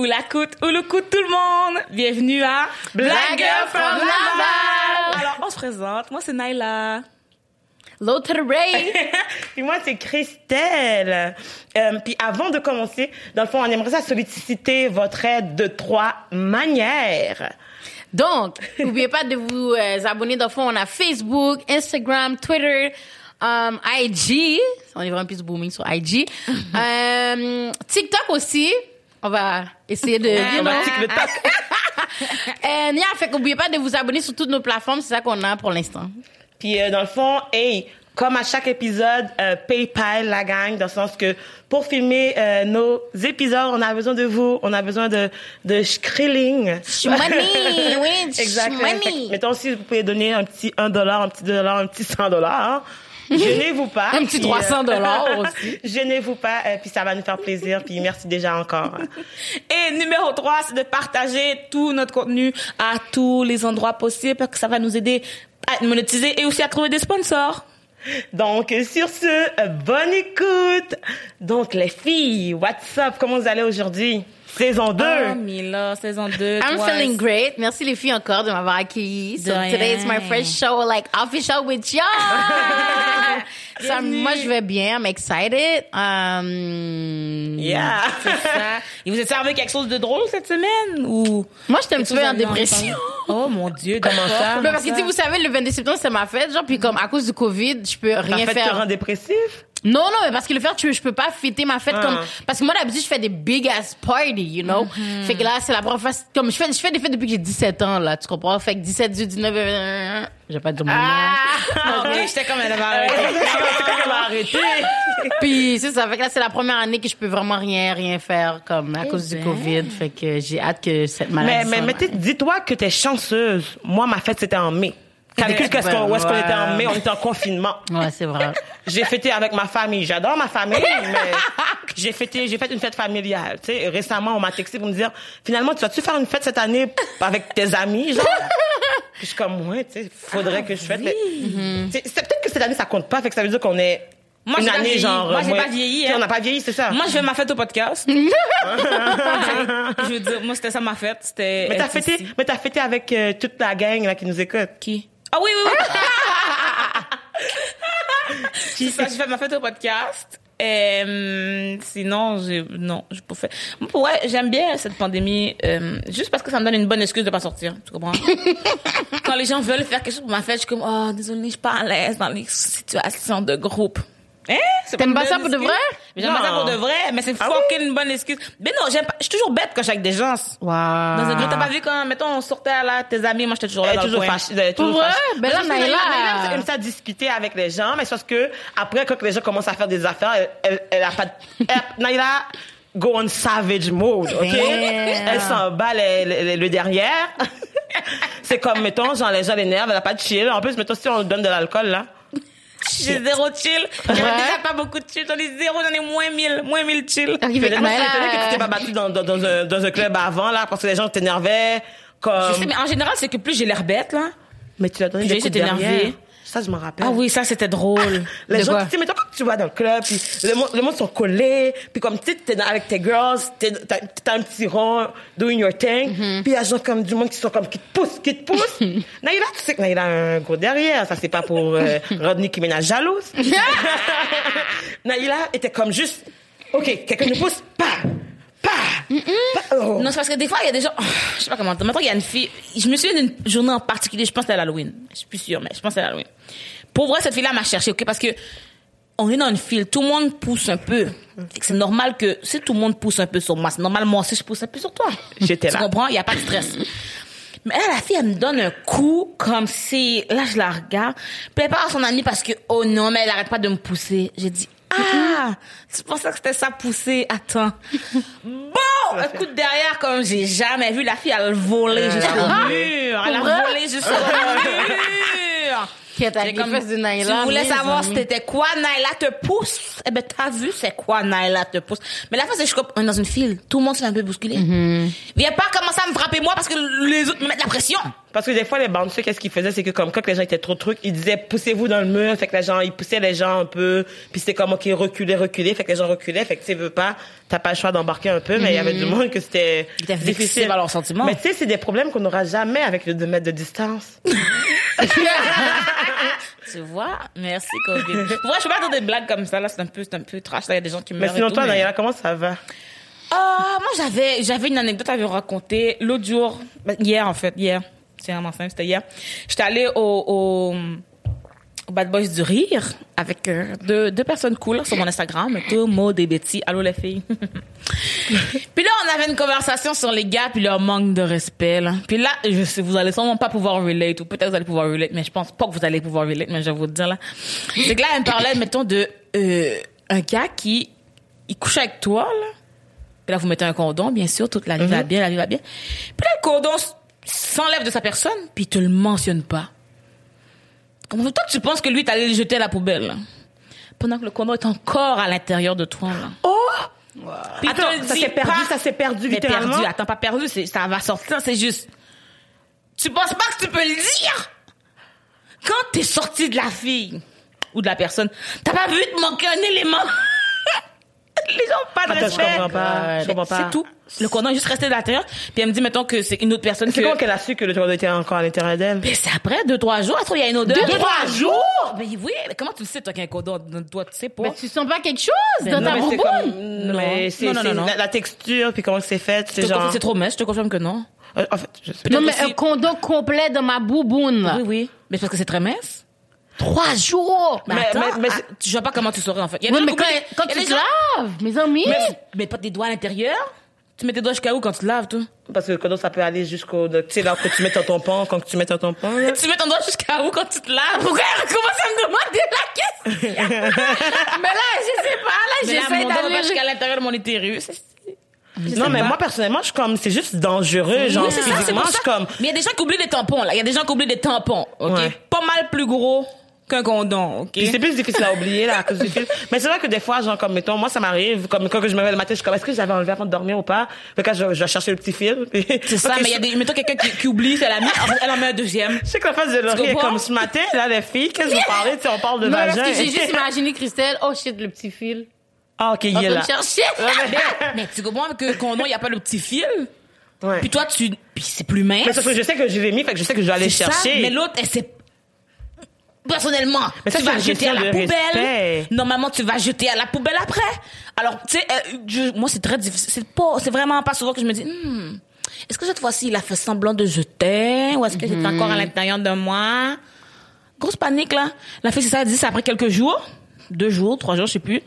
ou la coûte ou le coup de tout le monde. Bienvenue à Black Girl from Laval. Alors, on se présente. Moi, c'est Naila. L'autre Ray. puis moi, c'est Christelle. Euh, puis avant de commencer, dans le fond, on aimerait ça solliciter votre aide de trois manières. Donc, n'oubliez pas de vous euh, abonner. Dans le fond, on a Facebook, Instagram, Twitter, um, IG. On est vraiment plus booming sur IG. um, TikTok aussi. On va essayer de... On va. And yeah, fait qu'oubliez pas de vous abonner sur toutes nos plateformes. C'est ça qu'on a pour l'instant. Puis euh, dans le fond, hey, comme à chaque épisode, euh, PayPal la gang, dans le sens que pour filmer euh, nos épisodes, on a besoin de vous, on a besoin de de shkrilling. Money, oui, Exact. money. Fait que, Mettons si vous pouvez donner un petit 1 dollar, un petit 2 dollars, un petit 100 dollars. Hein. Gênez-vous pas. Un petit Puis, 300 dollars aussi. Gênez-vous pas, euh, puis ça va nous faire plaisir. Puis merci déjà encore. Et numéro 3, c'est de partager tout notre contenu à tous les endroits possibles parce que ça va nous aider à monétiser et aussi à trouver des sponsors. Donc, sur ce, euh, bonne écoute. Donc, les filles, what's up? Comment vous allez aujourd'hui? Saison 2. Oh, Mila, saison 2. I'm twice. feeling great. Merci les filles encore de m'avoir accueilli. So today is my first show, like official with y'all. Ça, Bienvenue. moi, je vais bien. I'm excited. Um, Yeah. C'est ça. Et vous êtes servi quelque chose de drôle cette semaine ou? Moi, j'étais un petit peu en dépression. Oh mon dieu, Comment ça? Mais parce que, tu sais, vous savez, le 22 septembre, c'est ma fête, genre, puis comme, à cause du COVID, je peux rien fête te faire. rend dépressif? Non, non, mais parce que le faire, tu, je peux pas fêter ma fête Ah. comme, parce que moi, d'habitude, je fais des big ass party, you know? Mm-hmm. Fait que là, c'est la première fois, comme, je fais, je fais des fêtes depuis que j'ai 17 ans, là, tu comprends? Fait que 17, 18, 19, euh, je vais pas dire mon. Ah, ok, j'étais comme elle même arrêté. Puis c'est ça, fait que là c'est la première année que je peux vraiment rien rien faire comme à cause du ben. Covid, fait que j'ai hâte que cette maladie. Mais, mais, mais dis-toi que t'es chanceuse. Moi, ma fête, c'était en mai. Calcule qu'est-ce qu'on, où est-ce qu'on était en mai? On était en confinement. Ouais, c'est vrai. J'ai fêté avec ma famille. J'adore ma famille, mais j'ai fêté, j'ai fait une fête familiale. Tu sais, récemment, on m'a texté pour me dire, finalement, tu vas-tu faire une fête cette année avec tes amis, genre? Puis je suis comme, ouais, tu sais, faudrait que je fête. le- Tu sais, C'est peut-être que cette année, ça compte pas, fait que ça veut dire qu'on est Moi, une j'ai année, genre. Moi, j'ai pas vieilli, hein. On n'a pas vieilli, c'est ça. Moi, je fais ma fête au podcast. je veux dire, moi, c'était ça ma fête. C'était. mais t'as fêté, mais t'as fêté avec euh, toute la gang, là, qui nous écoute. Qui? Ah oui, oui, oui. C'est ça, j'ai fait ma fête au podcast. Euh, sinon, j'ai, non, j'ai pas fait. Moi, ouais, j'aime bien cette pandémie, euh, juste parce que ça me donne une bonne excuse de pas sortir. Tu comprends? Quand les gens veulent faire quelque chose pour ma fête, je suis comme, oh, désolé, je suis pas à l'aise dans les situations de groupe. Hein? C'est T'aimes pas ça pour de vrai? J'aime pas ça pour de vrai, mais c'est Ah fucking une bonne excuse. Mais non, j'aime pas, je suis toujours bête quand je suis avec des gens. Wow. Dans un groupe, t'as pas vu quand, mettons, on sortait là, tes amis, moi j'étais toujours là Elle est dans toujours fâchée. elle est toujours Pour vrai? fâchée. Ben Mais là, Naïla- Naïla aime ça discuter avec les gens, mais c'est parce que après, quand les gens commencent à faire des affaires, elle, elle, elle a pas de, Naïla go on savage mode, ok? Elle s'en bat le, le- le derrière. c'est comme, mettons, genre, les gens l'énervent, elle a pas de chill. En plus, mettons, si on donne de l'alcool, là. J'ai zéro chill. J'avais Ouais. déjà pas beaucoup de chill. J'en ai zéro, j'en ai moins mille, moins mille chill. Ok, fait que Moi, je suis Naïla, étonnée que tu t'es pas battu dans, dans, dans un, dans un club avant, là, parce que les gens t'énervaient, comme... Je sais, mais en général, c'est que plus j'ai l'air bête, là. Mais tu l'as donné J'ai des coups de derrière. Ça, je m'en rappelle. Ah oui, ça, c'était drôle. Les De gens, tu sais, mettons quand tu vas dans le club, puis le monde, le monde sont collés, puis comme tu sais, t'es avec tes girls, t'as, t'as un petit rond, doing your thing, Mm-hmm. puis il y a gens comme du monde qui sont comme, qui te poussent, qui te poussent. Naïla, tu sais que Naïla a un gros derrière, ça c'est pas pour euh, Rodney qui ménage jalouse. Naïla était comme juste, ok, quelqu'un nous pousse, pas, oh. Non, c'est parce que des fois, il y a des gens, oh, je sais pas comment, maintenant, il y a une fille, je me souviens d'une journée en particulier, je pense que c'était à l'Halloween. Je suis plus sûre, mais je pense que c'était à l'Halloween. Pour vrai, cette fille-là m'a cherché, ok, parce que on est dans une file, tout le monde pousse un peu. C'est normal que si tout le monde pousse un peu sur moi, c'est normal moi aussi je pousse un peu sur toi. J'étais Tu là. comprends? Il y a pas de stress. Mais elle, la fille, elle me donne un coup comme si, là, je la regarde. Parle à son amie parce que, oh non, mais elle arrête pas de me pousser. J'ai dit, ah, tu pensais que c'était ça pousser? Attends. Bon, un coup de derrière comme j'ai jamais vu la fille, elle voler jusqu'au mur. Elle a volé jusqu'au mur. Qu'est-ce J'ai fesses de Naila? Tu voulais savoir c'était quoi Naila te pousse. Eh ben, t'as vu c'est quoi Naila te pousse. Mais la fois, c'est que je suis comme, on est dans une file. Tout le monde se fait un peu bousculer. Mm-hmm. Viens pas commencer à me frapper moi parce que les autres me mettent la pression. Parce que des fois, les bandits, qu'est-ce qu'ils faisaient? C'est que comme quand les gens étaient trop trucs, ils disaient poussez-vous dans le mur. Fait que les gens, ils poussaient les gens un peu. Puis c'était comme, OK, reculez, reculez. Fait que les gens reculaient. Fait que tu veux pas, t'as pas le choix d'embarquer un peu. Mais il y avait du monde que c'était vexés par leurs sentiments. Mais tu sais, c'est des problèmes qu'on n'aura jamais avec le 2 mètres de distance. Tu vois? Merci, Covid. ouais, je peux pas dire des blagues comme ça, là. C'est un peu, c'est un peu trash. Il y a des gens qui mais meurent. et sinon, tout, toi, mais- Nayala, comment ça va? Ah, moi, j'avais, j'avais une anecdote à vous raconter l'autre jour. Ben, Hier, en fait. Hier. C'est vraiment simple, c'était hier. J'étais allée au, au, au Bad Boys du Rire avec euh, deux, deux personnes cool sur mon Instagram. Tout, Maud et Betty. Allô, les filles. puis là, on avait une conversation sur les gars puis leur manque de respect, là. Puis là, je sais, vous allez sûrement pas pouvoir relate, ou peut-être vous allez pouvoir relate, mais je pense pas que vous allez pouvoir relate, mais je vais vous le dire, là. C'est que là, elle me parlait, mettons, de, euh, un gars qui, il couche avec toi, là. Puis là, vous mettez un condom, bien sûr, toute la vie va bien, la vie va bien. Puis là, le condom s'enlève de sa personne, puis il te le mentionne pas. Comment toi, tu penses que lui, t'allais le jeter à la poubelle? Pendant que le condom est encore à l'intérieur de toi, là. Oh! Puis il Attends, ça s'est perdu, pas. ça s'est perdu Mais littéralement. perdu, attends, pas perdu, ça va sortir, c'est juste. Tu penses pas que tu peux le dire? Quand t'es sorti de la fille, ou de la personne, t'as pas vu te manquer un élément? Les gens pas de Attends, je respect. comprends pas. Je comprends pas. C'est tout. Le condom est juste resté à l'intérieur. Puis elle me dit, mettons que c'est une autre personne C'est que... comment qu'elle a su que le condom était encore à l'intérieur d'elle? Mais c'est après, deux, trois jours. Après, il y a une odeur. Deux, trois jours? Mais oui, mais comment tu le sais, toi, qu'il y a un condom dans toi? Tu sais pas? Mais tu sens pas quelque chose dans non, ta mais comme, Non. mais c'est Non, non, non, non. La, la texture, puis comment c'est fait, c'est confirme, genre. c'est trop mince, je te confirme que non. Euh, En fait, je sais pas. Non, mais aussi- un condom complet dans ma bouboune. Oui, oui. Mais c'est parce que c'est très mince. Trois jours! Mais, Mais- attends, mais- mais ah, je vois pas comment tu saurais, en fait. Il y a Oui, des mais quand, quand tu te laves, mes amis. Mais, mais pas des doigts à l'intérieur. Tu mets tes doigts jusqu'à où quand tu te laves, toi? Parce que le condom, ça peut aller jusqu'au, tu sais, là, quand tu mets ton tampon, quand tu mets ton tampon, là. Tu mets ton doigt jusqu'à où quand tu te laves? Pourquoi? Elle commence à me demander la question? mais là, je sais pas, là, j'essaie mon d'aller... jusqu'à l'intérieur de mon utérus. Non, mais moi, personnellement, je suis comme, c'est juste dangereux, genre, Oui, c'est ça, c'est physiquement, pour je ça. suis comme, Mais il y a des gens qui oublient des tampons, là. Il y a des gens qui oublient des tampons, OK? Ouais. Pas mal plus gros qu'un condom, OK? C'est plus difficile à oublier, là, à cause du film. Mais c'est vrai que des fois, genre, comme, mettons, moi, ça m'arrive, comme, quand que je me réveille le matin, je suis comme, est-ce que j'avais enlevé avant de dormir ou pas? Fait que je, je vais chercher le petit fil. puis- C'est ça, mais il y a des, mettons quelqu'un qui, qui oublie, c'est la mise, elle en met un deuxième. Je sais que la face de Laurie est comme ce matin, là, les filles, qu'est-ce que vous parlez? Tu sais, on parle de Non, vagin. j'ai juste imaginé Christelle, oh shit, le petit fil. Ah, ok, il est là. me chercher. Mais tu comprends que condom, il n'y a pas le petit fil? Ouais. Puis toi, tu, puis c'est plus mince. Mais c'est parce que je sais que je l'ai mis, fait que je sais que je dois aller ça, chercher. mais l'autre, elle s'est personnellement, Mais ça, tu vas jeter à la poubelle. respect. Normalement, tu vas jeter à la poubelle après. Alors, tu sais, euh, moi, c'est très difficile. C'est pas, c'est vraiment pas souvent que je me dis, Hmm, est-ce que cette fois-ci, il a fait semblant de jeter ou est-ce que c'est encore à l'intérieur de moi? Grosse panique, là. La fille, c'est ça, elle dit, c'est après quelques jours, deux jours, trois jours, je sais plus.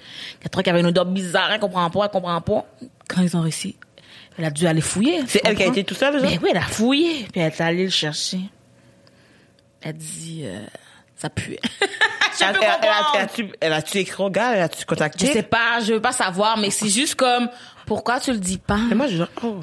Qu'il y avait une odeur bizarre, elle comprend pas, elle comprend pas. Quand ils ont réussi, elle a dû aller fouiller. C'est elle qui a été tout seul, genre? Mais oui, elle a fouillé, puis elle est allée le chercher. Elle dit, euh, ça puait. je Elle, peux elle, elle a- comprendre. elle a-tu, elle a-tu écrit au gars? Elle a-tu contacté? Je sais pas, je veux pas savoir, mais c'est juste comme, pourquoi tu le dis pas? Mais moi, je genre, oh.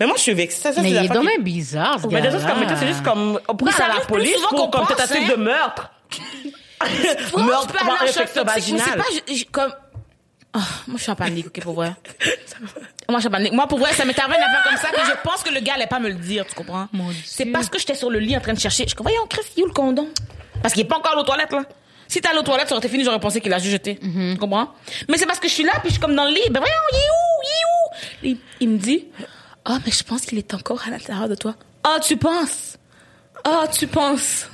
Mais moi, je suis vexée. Ça, ça, Mais c'est il est dommage qui- bizarre, ce Mais des choses comme, gars-là. c'est juste comme, on ça aller à la arrive plus police souvent pour, qu'on comme pense, tentative hein. de meurtre. Meurtre, tu choc infection toxique, mais c'est vaginale. pas, je- je- comme, Ah, moi, je suis en panique, ok, pour vrai. moi, je suis en panique. Moi, pour vrai, ça m'est arrivé une affaire comme ça, puis je pense que le gars allait pas me le dire, tu comprends? C'est parce que j'étais sur le lit en train de chercher. Je suis comme, voyons, Chris, il est où le condom? Parce qu'il est pas encore aux toilettes, là. Si t'es allé aux toilettes, ça aurait été fini, j'aurais pensé qu'il a juste jeté. Mhm. Tu comprends? Mais c'est parce que je suis là, puis je suis comme dans le lit. Ben voyons, il est où? Il est où? Il, il me dit, ah, mais je pense qu'il est encore à l'intérieur de toi. Ah, tu penses? Ah, tu penses?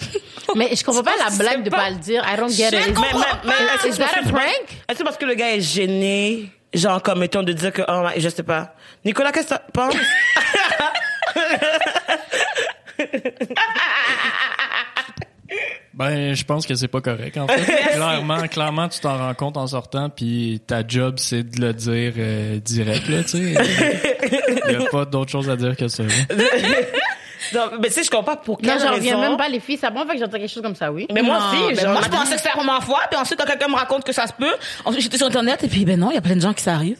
Mais je comprends pas la blague de pas. pas le dire. I don't get Je it. comprends Mais, mais, Is that a prank? Est-ce que parce que le gars est gêné, genre, comme, mettons, de dire que, oh, je sais pas. Nicolas, qu'est-ce que tu penses? Ben, je pense que c'est pas correct, en fait. clairement, clairement, tu t'en rends compte en sortant, puis ta job, c'est de le dire euh, direct, là, tu sais. Il y a pas d'autre chose à dire que ça. Non, mais tu sais, je comprends pas pour quelle Non, j'en reviens même pas, les filles. Ça prend fait que j'entends quelque chose comme ça, oui. Mais moi Non, aussi, ben genre, moi, je pensais que c'était la première fois, puis ensuite, quand quelqu'un me raconte que ça se peut, ensuite, j'étais sur Internet, et puis, ben non, il y a plein de gens qui ça arrive.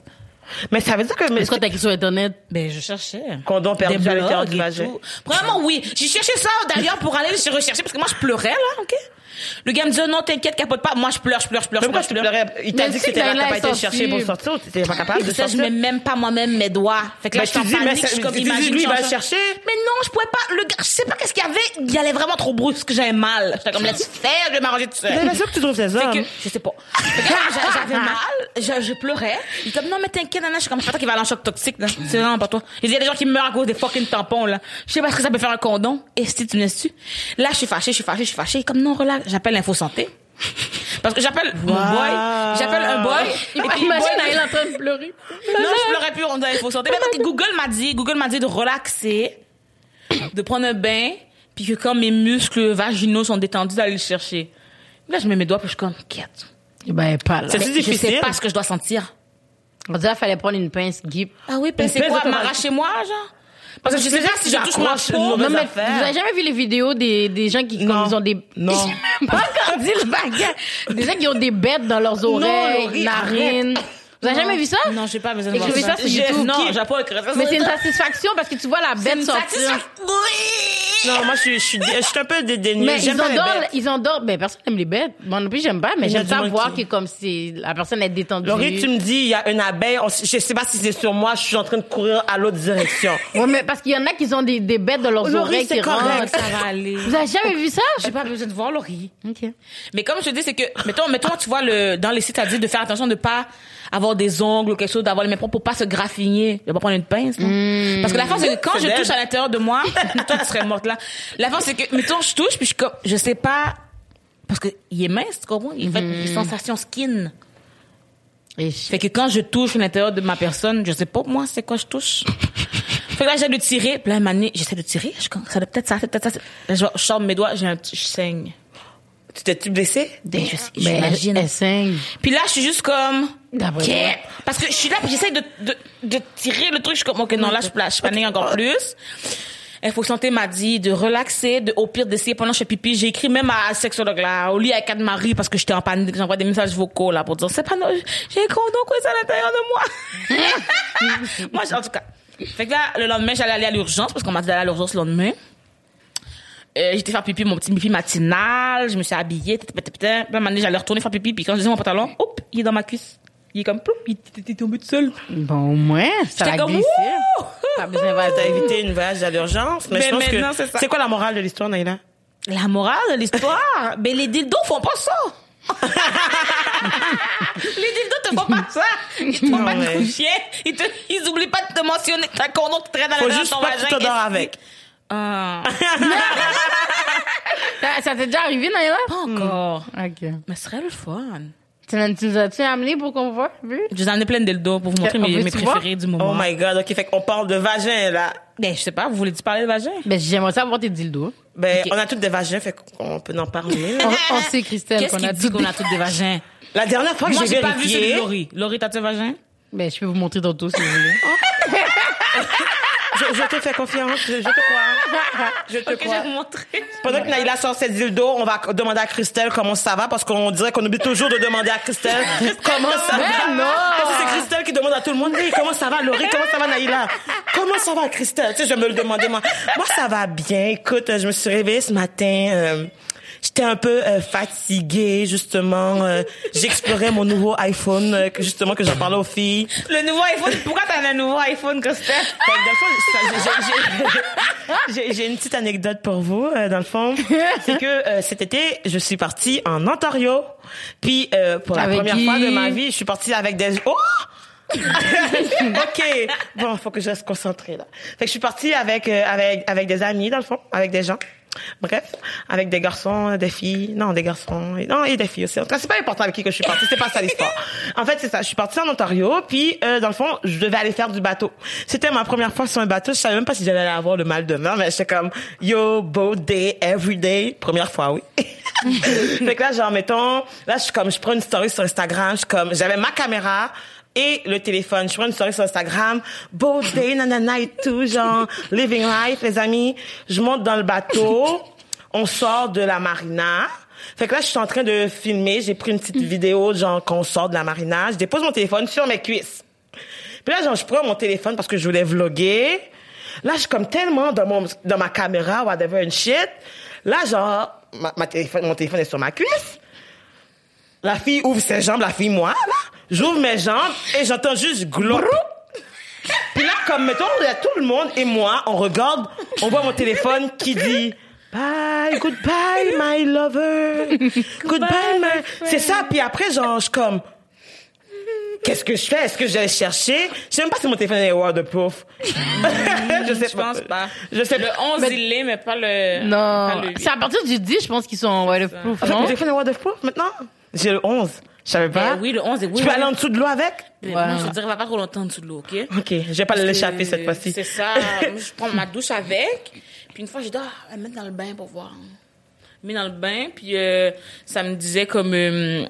Mais ça veut dire que mais Est-ce que t'as écrit sur Internet? Ben, je cherchais. condom perdu Des à l'intérieur du vagin. Premièrement, oui. J'ai cherché ça, d'ailleurs, pour aller le rechercher, parce que moi, je pleurais, là, OK? Le gars me dit, non, t'inquiète, capote pas. Moi, je pleure, je pleure, je pleure, Mais je pourquoi pleure, tu je pleure. Il t'a dit tu que t'étais là, t'as pas été chercher pour sorti. sortir t'étais pas capable de Ça, je sortir? mets même pas moi-même mes doigts. Fait que là, Ben, je suis en tu panique, ça- je suis comme, tu imagine, lui, il va chercher. Mais non, je pouvais pas, le gars, je sais pas qu'est-ce qu'il y avait, il allait vraiment trop brusque, j'avais mal. J'étais comme, laisse faire, je vais m'arranger tout seul. Mais bien sûr que tu trouves ces Fait que, je sais pas. J'avais mal, je, je pleurais. Il est comme, non, mais t'inquiète, je suis comme, c'est pas toi qui va aller en choc toxique, là. C'est vraiment pas toi. Il y a des gens qui meurent à cause des fucking tampons, là. Je sais pas ce que ça peut faire un condom. Et si tu me laisses-tu? Là, je suis fâchée, je suis fâchée, je suis fâchée. Comme, non, relax. J'appelle l'info santé. Parce que j'appelle mon boy, j'appelle un boy, et puis Imagine boy- elle est en train de pleurer. non, je pleurais plus, on faut santé. Mais parce que Google m'a dit, Google m'a dit de relaxer, de prendre un bain, puis que quand mes muscles vaginaux sont détendus, d'aller le chercher. Là, je mets mes doigts, puis je suis comme, quête. Ben, pas là. C'est- Mais Je sais difficile? pas ce que je dois sentir. On dirait qu'il fallait prendre une pince guip. Ah oui, puis c'est pince quoi, m'arracher moi, genre? Parce que je sais pas si je touche ma peau. Non, mais affaire. vous avez jamais vu les vidéos des, des gens qui, comme ils ont des... Non. Pas encore dit le bagage. Des gens qui ont des bêtes dans leurs oreilles, narines. Vous avez jamais vu ça? Non, j'ai pas besoin de voir Écrivez ça sur J'ai- YouTube? Non, j'ai pas écrit ça. Mais c'est une satisfaction parce que tu vois la C'est bête une sortir. satisfaction. Oui. Non, moi, je suis, je suis, je suis un peu dédaigneux. Mais J'aime ils pas les endorment, bêtes. ils endorment. Ben, personne n'aime les bêtes. Moi non plus, j'aime pas, mais Il y a j'aime du ça monde voir qui- que comme si la personne est détendue. Laurie, tu me dis, il y a une abeille. on- je sais pas si c'est sur moi. Je suis en train de courir à l'autre direction. Ouais, mais parce qu'il y en a qui ont des, des bêtes dans leurs Laurie, oreilles c'est qui correct, rentrent. Ça va aller. Vous avez jamais vu ça? J'ai pas besoin de voir Laurie. Ok. Mais comme je te dis, c'est que, mettons, mettons, tu vois, le, dans les sites, ça dit de faire attention de pas avoir des ongles ou quelque chose, d'avoir les mains propres pour pas se graffiner. De pas prendre une pince, non? Parce que la fin, c'est que quand je dead. touche à l'intérieur de moi, toi, tu serais morte là. La fin, c'est que, mettons, je touche, puis je comme, je sais pas, parce que il est mince, tu comprends? Il fait des sensations skin. Et je- Fait que quand je touche l'intérieur de ma personne, je sais pas, moi, c'est quoi je touche. fait que là, j'essaie de tirer, puis là, j'essaie de tirer, je ça doit peut-être ça, peut-être ça. Je, je sors mes doigts, j'ai un je saigne. Tu t'es-tu blessé? Ben, je sais, Ben, j'imagine. elle, elle saigne. Puis là, je suis juste comme. D'après Ok. toi. Parce que je suis là, puis j'essaie de, de, de tirer le truc. Je suis comme, ok, non, là, je, je panique encore plus. Info Santé m'a dit de relaxer, de, au pire d'essayer pendant que je fais pipi. J'ai écrit même à sexologue là, au lit avec Anne-Marie parce que j'étais en panique. J'envoie des messages vocaux là pour dire, c'est pas non, j'ai un condom quoi à l'intérieur de moi. moi, en tout cas. Fait que là, le lendemain, j'allais aller à l'urgence parce qu'on m'a dit d'aller à l'urgence le lendemain. Euh, j'étais faire pipi, mon petit pipi matinal, je me suis habillée, tata, tata, tata. Puis à un moment donné, j'allais retourner faire pipi, puis quand je disais mon pantalon, hop, il est dans ma cuisse. Il est comme, ploup, il était tombé tout seul. Bon, au moins, ça glisser. Wouh! Pas besoin T'as d'aller évité une voyage à l'urgence, mais, Mais je pense maintenant, que c'est ça. c'est quoi la morale de l'histoire, Naïla? La morale de l'histoire, ben les dildos font pas ça. les dildos te font pas ça. Ils te font Non, pas de mais- coucher. Ils, te, ils oublient pas de te mentionner t'as un condom qui traîne dans Faut la juste ton pas que tu vagin. t'endors avec. Ah, Ça, t'est déjà arrivé, Naïla? pas encore. Ok. Mais ce serait le fun. Tu nous as-tu amené pour qu'on voit? Vu? Je vous en ai plein de dildos pour vous montrer On mes, préférés du moment. Oh my god, ok, fait qu'on parle de vagin, là. Ben, je sais pas, vous voulez-tu parler de vagin? Ben, j'aimerais ça voir tes dildos. Ben, on a toutes des vagins, fait qu'on peut en parler. là. On, on sait, Christelle, Qu'est-ce qu'on qui a dit qu'on a tous des vagins? La dernière fois que Moi, j'ai j'ai pas vu celui de vérifié, Laurie. Laurie, t'as-tu un vagin? Ben, je peux vous montrer tantôt si vous voulez. je, je te fais confiance, je, je te crois. Je te Ok, je crois. vais vous montrer. Pendant que Naïla sort ses dildos, on va demander à Christelle comment ça va, parce qu'on dirait qu'on oublie toujours de demander à Christelle comment ça va. Non! Parce que c'est Christelle qui demande à tout le monde, hey, comment ça va, Laurie, comment ça va, Naïla? Comment ça va, Christelle? Tu sais, je me le demander, moi. Moi, ça va bien. Écoute, je me suis réveillée ce matin, euh, J'étais un peu euh, fatiguée, justement. Euh, J'explorais mon nouveau iPhone, euh, que justement, que j'en parlais aux filles. Le nouveau iPhone. Pourquoi t'as un nouveau iPhone, Christelle? Fait que dans le fond, ça, j'ai- une petite anecdote pour vous, euh, dans le fond. C'est que euh, cet été, je suis partie en Ontario. Puis, euh, pour la Avec première qui? fois de ma vie, je suis partie avec des... Oh! ok, bon, faut que je reste concentrée là. Fait que je suis partie avec euh, avec avec des amis dans le fond, avec des gens. Bref, avec des garçons, des filles, non des garçons, et- non et des filles aussi. En tout cas, c'est pas important avec qui que je suis partie, c'est pas ça l'histoire. En fait, c'est ça. Je suis partie en Ontario, puis euh, dans le fond, je devais aller faire du bateau. C'était ma première fois sur un bateau. Je savais même pas si j'allais avoir le mal de mer, mais j'étais comme yo boat day every day, première fois, oui. fait que là, genre mettons, là je suis comme, je prends une story sur Instagram, je suis comme, j'avais ma caméra et le téléphone. Je prends une story sur Instagram, beau day, nanana et tout, genre, living life, les amis. Je monte dans le bateau, on sort de la marina. Fait que là, je suis en train de filmer, j'ai pris une petite vidéo, genre, qu'on sort de la marina. Je dépose mon téléphone sur mes cuisses. Puis là, genre, je prends mon téléphone parce que je voulais vlogger. Là, je suis comme tellement dans mon, dans ma caméra, whatever and shit. Là, genre, ma, ma téléphone, mon téléphone est sur ma cuisse. La fille ouvre ses jambes, la fille, moi, là. J'ouvre mes jambes et j'entends juste glop. Puis là, comme, mettons, il y a tout le monde et moi, on regarde, on voit mon téléphone qui dit Bye, goodbye, my lover. Goodbye, my... C'est ça. Puis après, genre, je comme, qu'est-ce que je fais? Est-ce que je vais chercher? Je sais même pas si mon téléphone est waterproof. je sais Je pense pas. Je sais Le pas. 11, il l'est, mais pas le. Non. pas le. C'est à partir du 10, je pense qu'ils sont waterproof, En fait, mon non? téléphone est waterproof maintenant? J'ai le 11. Je savais pas. Ben oui, le 11 est oui. Tu peux oui. aller en dessous de l'eau avec? Ouais. Moi, je te dirais, va pas trop longtemps en dessous de l'eau, OK? Ok, je vais pas l'échapper cette fois-ci. C'est ça. Je prends ma douche avec. Puis une fois, j'ai dit, ah, elle mettre dans le bain pour voir. Mis dans le bain, puis euh, ça me disait comme. euh,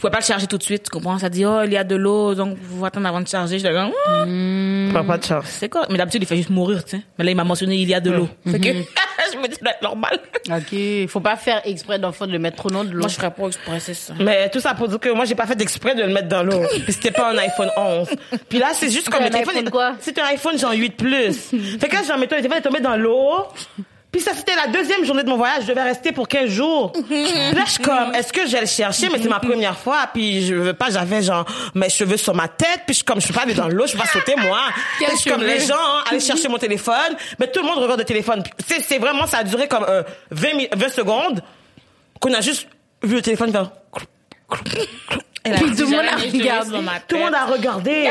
je pouvais pas le charger tout de suite, tu comprends? Ça dit, oh, il y a de l'eau, donc vous attendre avant de charger. Je dis, hum, Prends pas de chance. c'est quoi? Mais d'habitude, il fait juste mourir, tu sais. Mais là, il m'a mentionné, il y a de l'eau. Fait que je me dis, ça doit être normal. Ok. Faut pas faire exprès d'enfant de le mettre trop long de l'eau. Moi, je ferais pas exprès, c'est ça. Mais tout ça pour dire que moi, j'ai pas fait exprès de le mettre dans l'eau. Puis c'était pas un iPhone 11. Puis là, c'est juste comme le un téléphone. iPhone est- quoi? C'est un iPhone genre 8 Plus. fait que là, genre, mettons, le téléphone est tombé dans l'eau. Puis ça, c'était la deuxième journée de mon voyage. Je devais rester pour 15 jours. Puis là, je suis comme, est-ce que le chercher? Mais c'est ma première fois. Puis je veux pas, j'avais genre mes cheveux sur ma tête. Puis je suis comme, je peux pas aller dans l'eau, je peux pas sauter, moi. Puis je suis comme les gens, hein, aller chercher mon téléphone. Mais tout le monde regarde le téléphone. C'est, vraiment, ça a duré comme euh, 20, mi- 20 secondes qu'on a juste vu le téléphone faire... Elle a Puis tout le monde a regardé. Tout le monde a regardé.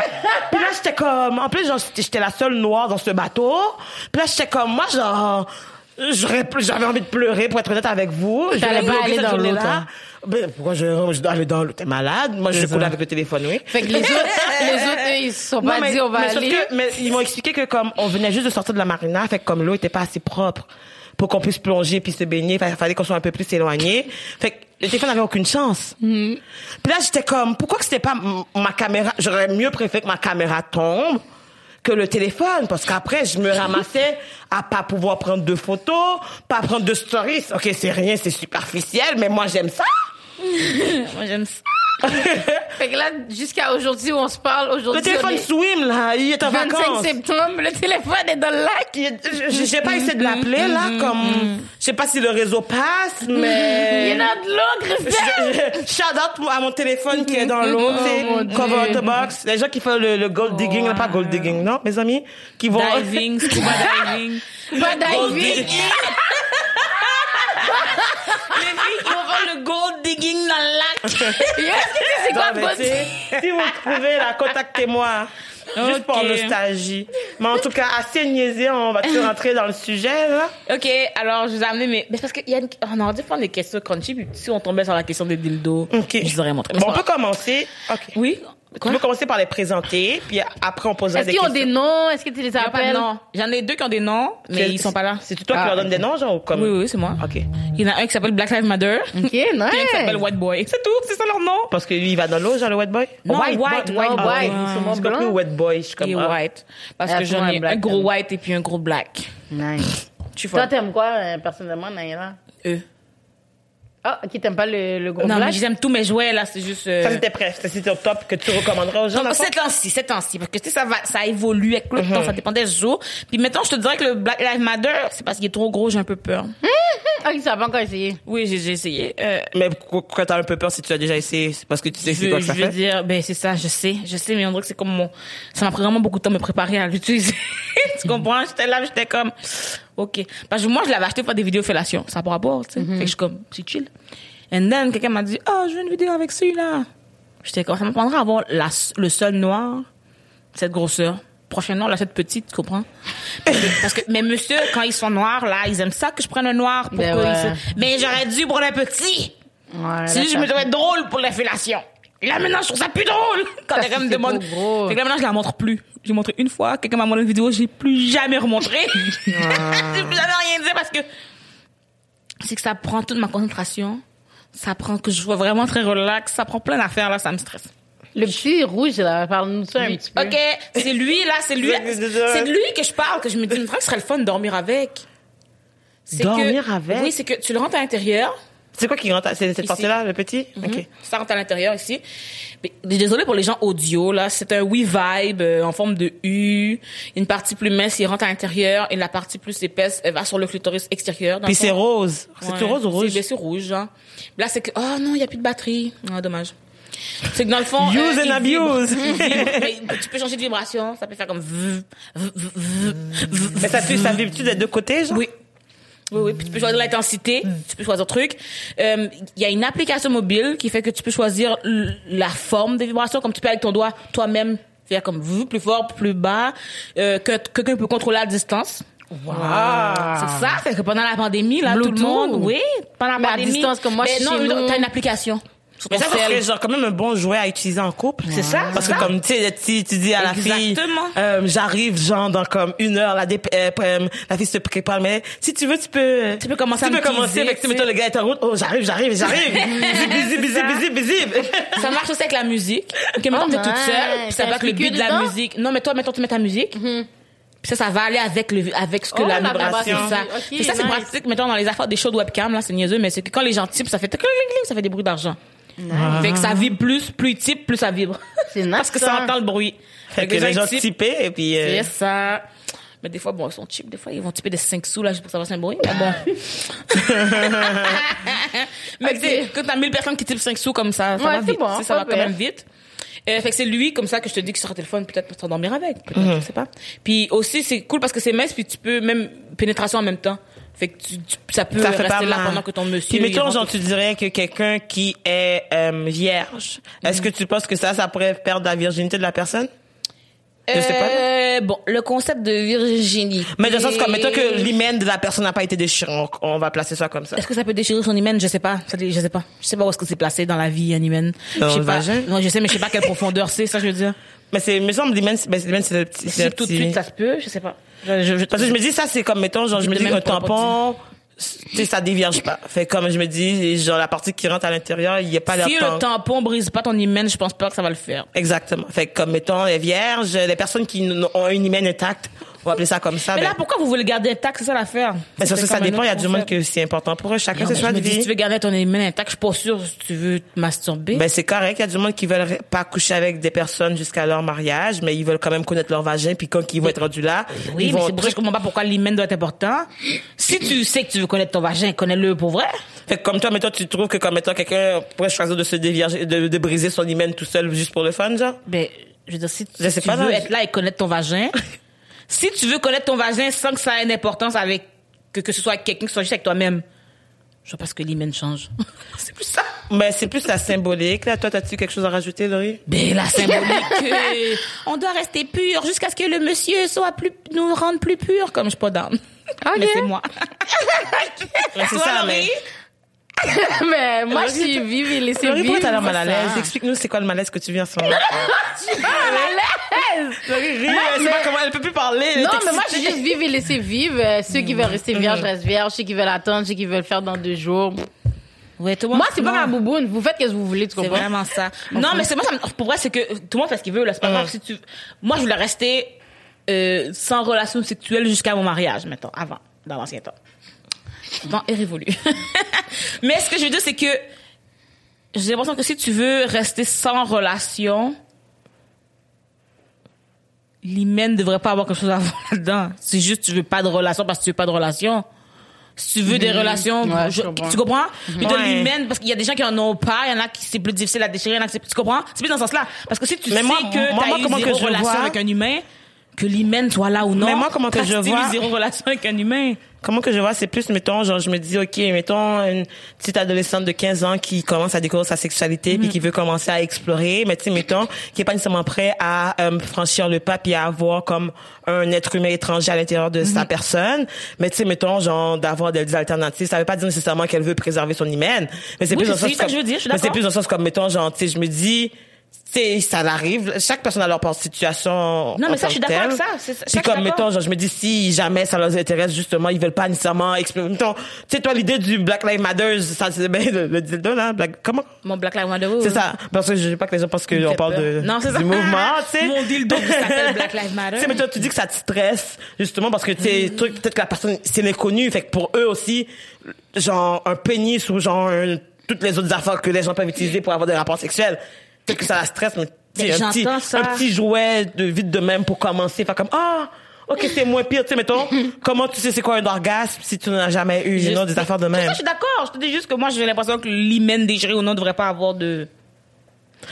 Puis là, j'étais comme... En plus, j'étais la seule noire dans ce bateau. Puis là, j'étais comme... Moi, genre... J'avais envie de pleurer, pour être honnête avec vous. J'aurais pas aller dans l'eau. Ben, pourquoi je, je dois aller dans l'eau? T'es malade? Moi, je coule avec le téléphone, oui. Fait que les autres, les autres, eux, ils se sont pas mais, dit on va mais aller. que- mais ils m'ont expliqué que comme on venait juste de sortir de la marina, fait que comme l'eau était pas assez propre pour qu'on puisse plonger puis se baigner, il fallait qu'on soit un peu plus éloigné. Fait que le téléphone n'avait aucune chance. Mm-hmm. Puis là, j'étais comme, pourquoi que c'était pas ma caméra? J'aurais mieux préféré que ma caméra tombe? Le téléphone, parce qu'après, je me ramassais à pas pouvoir prendre de photos, pas prendre de stories. Ok, c'est rien, c'est superficiel, mais moi, j'aime ça. Moi, j'aime ça. Fait que là, jusqu'à aujourd'hui où on se parle, Le aujourd'hui, téléphone on est swim, là, il est en 25 vacances. septembre, le téléphone est dans le lac. J'ai pas essayé de l'appeler là, comme je sais pas si le réseau passe, Il y mais en a de l'eau, Christelle. Shout out à mon téléphone qui est dans l'eau, Oh, c'est mon Dieu. cover the box. Les gens qui font le, le gold digging, là, pas gold digging, non, mes amis, qui vont Diving, scuba diving. Pas diving. Les filles le gold digging dans le lac. C'est quoi le si vous trouvez là, contactez-moi. Juste pour Ok. nostalgie. Mais en tout cas, assez niaisé, on va tout rentrer dans le sujet, là. OK, alors je vous ai amené mes... Mais parce qu'il y a une... On aurait dû prendre des questions crunchy, puis si on tombait sur la question des dildos, je vous aurais montré. Bon, on peut commencer. Ok. pas- On peut commencer par les présenter, puis après on posera Est-ce des qu'ils questions. ont des noms? Est-ce que tu les appelles? J'en ai deux qui ont des noms, mais ils sont pas là. C'est toi Ah, qui leur donnes ok. des noms, genre, ou comme... Oui, oui, c'est moi. OK. Il y en a un qui s'appelle Black Lives Matter, Ok, puis un qui s'appelle nice. White Boy. C'est tout, c'est ça leur nom. Parce que lui, il va dans l'eau, genre le white boy? Non, white, white, Non, white white. boy. Ils sont J'ai blancs? compris white boy, je suis comme... Il est ah. white. Parce Ah, que j'en ai un black gros white et puis un gros black. Nice. Tu Toi, vois. t'aimes quoi, euh, personnellement, Naïla? Eux. Ah, ok, t'aimes pas le, le gros Non, mais black? j'aime tous mes jouets, là, c'est juste... euh, Ça, c'était prêt. C'était au top que tu recommanderais aux gens, Non, dans le fond? ces temps-ci, ces temps-ci, parce que tu sais, ça va, ça évolue avec le temps, ça dépend des jours. Puis maintenant, je te dirais que le Black Lives Matter, c'est parce qu'il est trop gros, j'ai un peu peur. Ah, ça va pas encore essayé. Oui, j'ai, j'ai essayé. Euh, Mais pourquoi t'as un peu peur si tu as déjà essayé? C'est parce que tu sais je c'est quoi que ça je veux fait? dire, ben c'est ça, je sais, je sais, mais on dirait que c'est comme mon, ça m'a pris vraiment beaucoup de temps de me préparer à l'utiliser. tu comprends? J'étais là, j'étais comme, ok. Parce que moi, je l'avais acheté pour des vidéos fellation. Ça pas rapport, tu sais. Fait que je suis comme, c'est chill. And then, quelqu'un m'a dit, oh, je veux une vidéo avec celui-là. J'étais comme, ça me prendra à avoir la, le sol noir, cette grosseur. Prochainement, on l'achète petite, tu comprends? Parce que, mais monsieur, quand ils sont noirs, là, ils aiment ça que je prenne un noir pour Ben ouais. se- Mais j'aurais dû pour les petits. Ouais, Si je me trouvais drôle pour la fellation. Et là, maintenant, je trouve ça plus drôle. Quand quelqu'un que me c'est demande. trop gros. Fait que là, maintenant, je la montre plus. J'ai montré une fois. Quelqu'un m'a montré une vidéo, j'ai plus jamais remontré. j'ai plus jamais rien dit parce que c'est que ça prend toute ma concentration. Ça prend que je sois vraiment très relax. Ça prend plein d'affaires, là, ça me stresse. Le petit rouge, là, parle-nous de ça un petit peu. Ok, c'est lui, là, c'est lui. C'est de lui que je parle, que je me dis, une fois ce serait le fun de dormir avec. Dormir que- avec? Oui, c'est que tu le rentres à l'intérieur. C'est quoi qui rentre? C'est cette partie-là, le petit? OK. Ça rentre à l'intérieur ici. Mais, désolé pour les gens audio, là. C'est un We Vibe euh, en forme de U. Une partie plus mince, il rentre à l'intérieur. Et la partie plus épaisse, elle va sur le clitoris extérieur. Puis c'est rose. C'est tout rose ou rouge? C'est rouge, genre. Là, c'est que, oh non, il n'y a plus de batterie. Ah, dommage. C'est que dans le fond. Use euh, and vibre. abuse. Il vibre. Mais tu peux changer de vibration. Ça peut faire comme. Mais ça, ça vibre-tu des deux côtés, genre? oui. Oui, oui. Puis tu peux choisir l'intensité, tu peux choisir truc. Euh, Il y a une application mobile qui fait que tu peux choisir la forme des vibrations, comme tu peux avec ton doigt toi-même faire comme vous, plus fort, plus bas, euh, que quelqu'un peut contrôler à distance. Wow. C'est ça, fait que pendant la pandémie, là, tout le monde, oui, pendant la Mais à pandémie. distance, comme moi, mais je suis non, chez non, nous. t'as une application. Mais ça, ça serait genre quand même un bon jouet à utiliser en couple. C'est ça, Parce que ça. comme, tu sais, si tu dis à la fille, euh, j'arrive genre dans comme une heure, la, euh, euh, la fille se prépare, mais si tu veux, tu peux... Tu peux commencer tu à peux me commencer avec, mettons, le gars est en route, oh, j'arrive, j'arrive, j'arrive. busy, busy, busy, busy. Ça marche aussi avec la musique. Ok, Oh, que t'es toute seule, puis ça va avec le beat de la musique. Non, mais toi, mettons, tu mets ta musique. Puis ça, ça va aller avec le, avec ce que Oh, la la vibration, c'est ça. Ok, Puis ça, c'est nice. pratique, mettons, dans les affaires des shows de webcam, là, c'est niaiseux, mais c'est que quand les gens typent, ça fait ça fait des bruits d'argent. Fait que ça vibre plus, plus ils typent, plus ça vibre. C'est nice, Parce que ça entend le bruit. Fait que les gens typent et puis... euh, C'est ça. Mais des fois, bon, ils sont cheap. Des fois, ils vont typer des 5 sous, là, juste pour savoir si c'est un bruit. Mais bon. mais tu sais, quand t'as 1000 personnes qui typent 5 sous comme ça, ça Ouais, va vite. bon, ça va quand même vite. Euh, fait que c'est lui, comme ça, que je te dis que sur le téléphone, peut-être pour t'endormir avec. Peut-être, Mhm. je sais pas. Puis aussi, c'est cool parce que c'est mince, puis tu peux même pénétration en même temps. Fait que tu, tu- ça peut Ça fait rester là pendant que ton monsieur. Puis mettons, genre, tu dirais que quelqu'un qui est euh, vierge, est-ce que tu penses que ça, ça pourrait perdre la virginité de la personne? Je sais pas. Euh, bon, le concept de virginité. Mais dans le sens comme, mettons que l'hymen de la personne n'a pas été déchiré, on, on va placer ça comme ça. Est-ce que ça peut déchirer son hymen? Je sais pas. Je sais pas. Je sais pas où est-ce que c'est placé dans la vie, un hymen. Dans je sais le pas. vagin? Non, je sais, mais je sais pas quelle profondeur c'est, ça, je veux dire. Mais c'est, me semble, l'hymen, c'est- ben, c'est le petit, c'est le tout de suite, ça se peut, je sais pas. Je, Parce que je me dis, ça, c'est comme, mettons, genre, je me dis, un tampon, tu sais, ça dévierge pas. Fait comme je me dis, genre, la partie qui rentre à l'intérieur, il y a pas si le tampon brise pas ton hymen, je pense pas que ça va le faire. Exactement. Fait comme, mettons, les vierges, les personnes qui ont une hymen intacte, va appeler ça comme ça. Mais ben, là, pourquoi vous voulez le garder intact? C'est ça l'affaire. mais ça, ça, ça dépend. Il y a du monde que c'est important pour eux. Chacun ses mais choix de dis, si vie. tu veux garder ton hymen intact, je suis pas sûre si tu veux te masturber. Ben, c'est correct. Il y a du monde qui veulent pas coucher avec des personnes jusqu'à leur mariage, mais ils veulent quand même connaître leur vagin, puis quand ils vont être rendus là, oui, ils mais vont c'est pour ça que je comprends pas pourquoi l'hymen doit être important. Si tu sais que tu veux connaître ton vagin, connais-le pour vrai. Fait que comme toi, mettons, tu trouves que comme mettons, quelqu'un pourrait choisir de se dévierger, de, de briser son hymen tout seul juste pour le fun, genre? Ben, je veux dire, si tu, Je sais tu pas, veux non, être là et connaître ton vagin, si tu veux connaître ton vagin sans que ça ait une importance avec, que, que ce soit avec quelqu'un, que ce soit juste avec toi-même, je vois pas ce que l'hymen change. c'est plus ça. Mais c'est plus la symbolique, là. Toi, t'as-tu quelque chose à rajouter, Laurie? Ben, la symbolique que on doit rester pur jusqu'à ce que le monsieur soit plus, nous rende plus pur, comme je suis pas down. Mais c'est moi. Ouais, c'est ça, Laurie? mais. Mais moi, je suis vive et laissée Laurie, vivre. pourquoi t'as l'air mal à c'est l'aise? Explique-nous c'est quoi le malaise que tu ce moment? Je suis pas mal à l'aise. Laurie, rit, elle sait mais- pas comment, elle peut plus parler. Non, mais moi, je suis juste vive et laisser vivre. Euh, ceux qui veulent rester vierges restent vierges. Ceux qui veulent attendre, ceux qui veulent le faire dans deux jours. Ouais, tout le monde- Moi, c'est pas ma bouboune. Vous faites ce que vous voulez, tu C'est comprends? vraiment ça. Non, mais c'est moi, pour vrai, c'est que tout le monde fait ce qu'il veut, là. C'est pas grave si tu, moi, je voulais rester, euh, sans relation sexuelle jusqu'à mon mariage, mettons, avant, dans l'ancien temps. Le temps est révolu. mais ce que je veux dire, c'est que j'ai l'impression que si tu veux rester sans relation, l'hymen ne devrait pas avoir quelque chose à voir là-dedans. C'est juste tu veux pas de relation parce que tu veux pas de relation. Si tu veux des relations, Ouais, je comprends. tu comprends? Mais de Ouais. l'hymen, parce qu'il y a des gens qui en ont pas, il y en a qui c'est plus difficile à déchirer, il y en a qui c'est- tu comprends? C'est plus dans ce sens-là. Parce que si tu Mais sais moi- que moi, t'as moi, eu zéro relation vois- avec un humain, que l'hymen soit là ou non. Mais moi, comment que je vois- zéro relation avec un humain. Comment que je vois, c'est plus, mettons, genre, je me dis, OK, mettons, une petite adolescente de 15 ans qui commence à découvrir sa sexualité puis qui veut commencer à explorer, mais tu sais, mettons, qui est pas nécessairement prêt à euh, franchir le pas puis à avoir comme un être humain étranger à l'intérieur de sa personne. Mais tu sais, mettons, genre, d'avoir des alternatives. Ça veut pas dire nécessairement qu'elle veut préserver son hymen. Mais c'est Oui, plus dans sens ça que comme- je veux dire, je suis mais c'est d'accord. plus dans le sens comme, mettons, genre, tu sais, je me dis, c'est ça arrive chaque personne a leur propre situation Non, mais ça, je suis que d'accord avec ça. C'est- comme mettons genre je me dis si jamais ça leur intéresse justement ils veulent pas nécessairement exprimer mettons tu sais toi l'idée du Black Lives Matter ça c'est bien le, le dildo là Black comment? Mon Black Lives Matter. c'est oui. ça parce que je veux pas que les gens pensent qu'on fait parle peur. de Non, c'est ça. du mouvement tu sais Mon dildo qui s'appelle Black Lives Matter. tu sais, mais toi, tu dis que ça te stresse, justement, parce que, tu sais, truc, peut-être que la personne, c'est l'inconnu. Fait que pour eux aussi, genre, un pénis ou genre, un- toutes les autres affaires que les gens peuvent utiliser pour avoir des rapports sexuels, peut-être que ça la stresse, mais, un petit, ça. un petit jouet de vite de même pour commencer. Faire comme, ah, ok, c'est moins pire, tu sais, mettons, comment tu sais c'est quoi un orgasme si tu n'en as jamais eu, des affaires de Ça, même? je suis d'accord. Je te dis juste que moi, j'ai l'impression que l'hymen déchiré ou non ne devrait pas avoir de.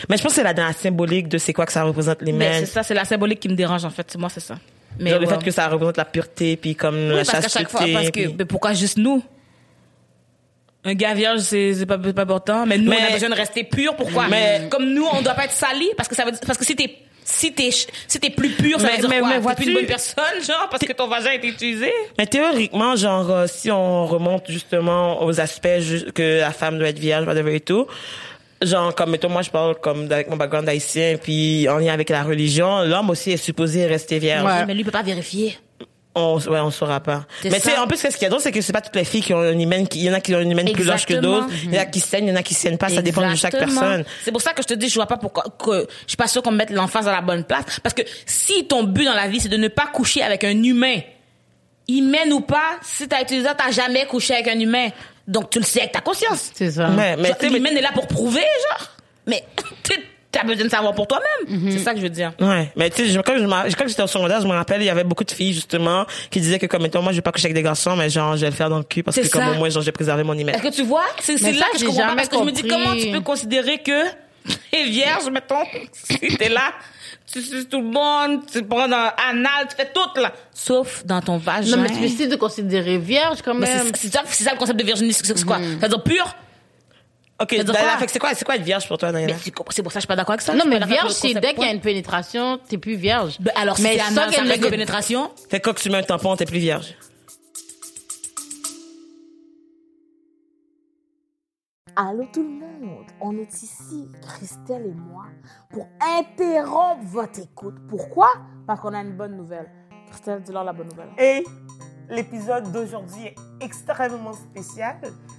Mais je pense que c'est la, la symbolique de c'est quoi que ça représente les Mais men. c'est ça, c'est la symbolique qui me dérange, en fait. Moi, c'est ça. Mais Genre, le fait que ça représente la pureté, puis comme Oui, la parce chaque fois, chasteté. parce que, puis- mais pourquoi juste nous? Un gars vierge, c'est, c'est pas, c'est pas important. Mais nous, Mais- on a besoin de rester pur. Pourquoi? Mais- Comme nous, on doit pas être sali. Parce que ça veut dire, parce que si t'es, si t'es, si t'es plus pur, ça Mais- veut dire mais- quoi? mais T'es plus une bonne personne, genre, parce que ton vagin a été utilisé? Mais théoriquement, genre, euh, si on remonte justement aux aspects ju- que la femme doit être vierge, whatever et tout, genre, comme, mettons, moi, je parle comme avec mon background haïtien, puis en lien avec la religion, l'homme aussi est supposé rester vierge. Ouais. Mais lui, il peut pas vérifier. On, ouais, on saura pas. Mais tu sais, en plus, ce qui est drôle, c'est que c'est pas toutes les filles qui ont une hymen, il y en a qui ont une hymen plus large que d'autres, il y en a qui saignent, il y en a qui saignent pas, ça dépend de chaque personne. C'est pour ça que je te dis, je vois pas pourquoi, que, je suis pas sûre qu'on mette l'emphase à la bonne place. Parce que si ton but dans la vie, c'est de ne pas coucher avec un humain, humain ou pas, si t'as utilisé, ça, t'as jamais couché avec un humain. Donc, tu le sais avec ta conscience. C'est ça. Mais, mais, L'humain est là pour prouver, genre. Mais, tu as besoin de savoir pour toi-même. C'est ça que je veux dire. Ouais, mais tu sais, quand je m'en- quand j'étais au secondaire, je me rappelle, il y avait beaucoup de filles justement qui disaient que comme mettons moi je vais pas coucher avec des garçons, mais genre je vais le faire dans le cul parce C'est que comme au moins genre j'ai préservé mon hymen. Est-ce que tu vois? C'est là que je j'ai comprends parce que je me dis compris. comment tu peux considérer que t'es vierge, mettons, si t'es là, tu suces tout le monde, tu prends dans anal, tu fais tout là. Sauf dans ton vagin. Non, mais tu décides de considérer vierge quand Mais même. c'est c'est ça, c'est ça le concept de virginité, c'est c'est quoi? Ça veut dire pur? Ok, quoi? là, fait que c'est quoi, c'est quoi être vierge pour toi, Diana? Mais c'est c'est pour ça que je suis pas d'accord avec ça. Non, mais vierge, c'est dès qu'il y a une pénétration, t'es plus vierge. Ben, alors, Mais si c'est ça ça qu'elle reste de pénétration. Fait que quand tu mets un tampon, t'es plus vierge. Allô tout le monde, on est ici, Christelle et moi, pour interrompre votre écoute. Pourquoi? Parce qu'on a une bonne nouvelle. Christelle, dis-leur la bonne nouvelle. Et l'épisode d'aujourd'hui est extrêmement spécial.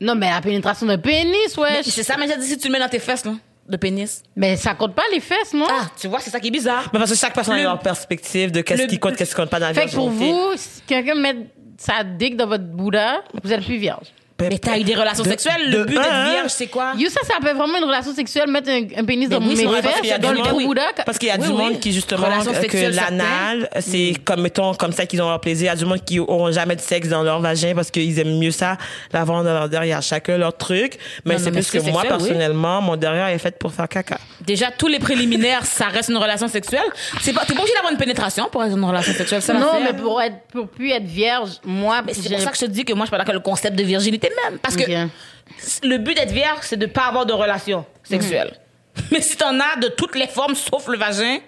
Non, mais la pénétration de pénis, ouais. C'est ça, mais j'ai dit si tu le mets dans tes fesses, là, de pénis. Mais ça compte pas les fesses, non? Ah, tu vois, c'est ça qui est bizarre. Mais parce que chaque personne a Le- leur perspective de qu'est-ce qui compte, qu'est-ce qui compte pas dans la Fait que pour vous, si quelqu'un met sa dick dans votre bouddha, vous êtes plus vierge. Mais t'as eu des relations De- sexuelles, de le but d'être vierge, c'est quoi? You, ça, ça peut vraiment une relation sexuelle, mettre un, un pénis dans oui, c'est mes vrai, parce qu'il y a fesses, du dans le monde- trou oui. Parce qu'il y a Oui, du monde qui, justement, que l'anal, c'est comme, mettons, comme ça qu'ils ont leur plaisir. Il y a du monde qui auront jamais de sexe dans leur vagin parce qu'ils aiment mieux ça, l'avoir dans leur derrière. Chacun leur truc. Mais c'est plus que que moi, personnellement, mon derrière est fait pour faire caca. Déjà, tous les préliminaires, ça reste une relation sexuelle. C'est pas, t'es pas obligé d'avoir une pénétration pour être une relation sexuelle. Ça Non, mais pour être, pour plus être vierge, moi, c'est pour ça que je te dis que moi, je d'accord avec le concept de virginité même. Parce que le but d'être vierge, c'est de pas avoir de relation sexuelle. Mais si t'en as de toutes les formes, sauf le vagin,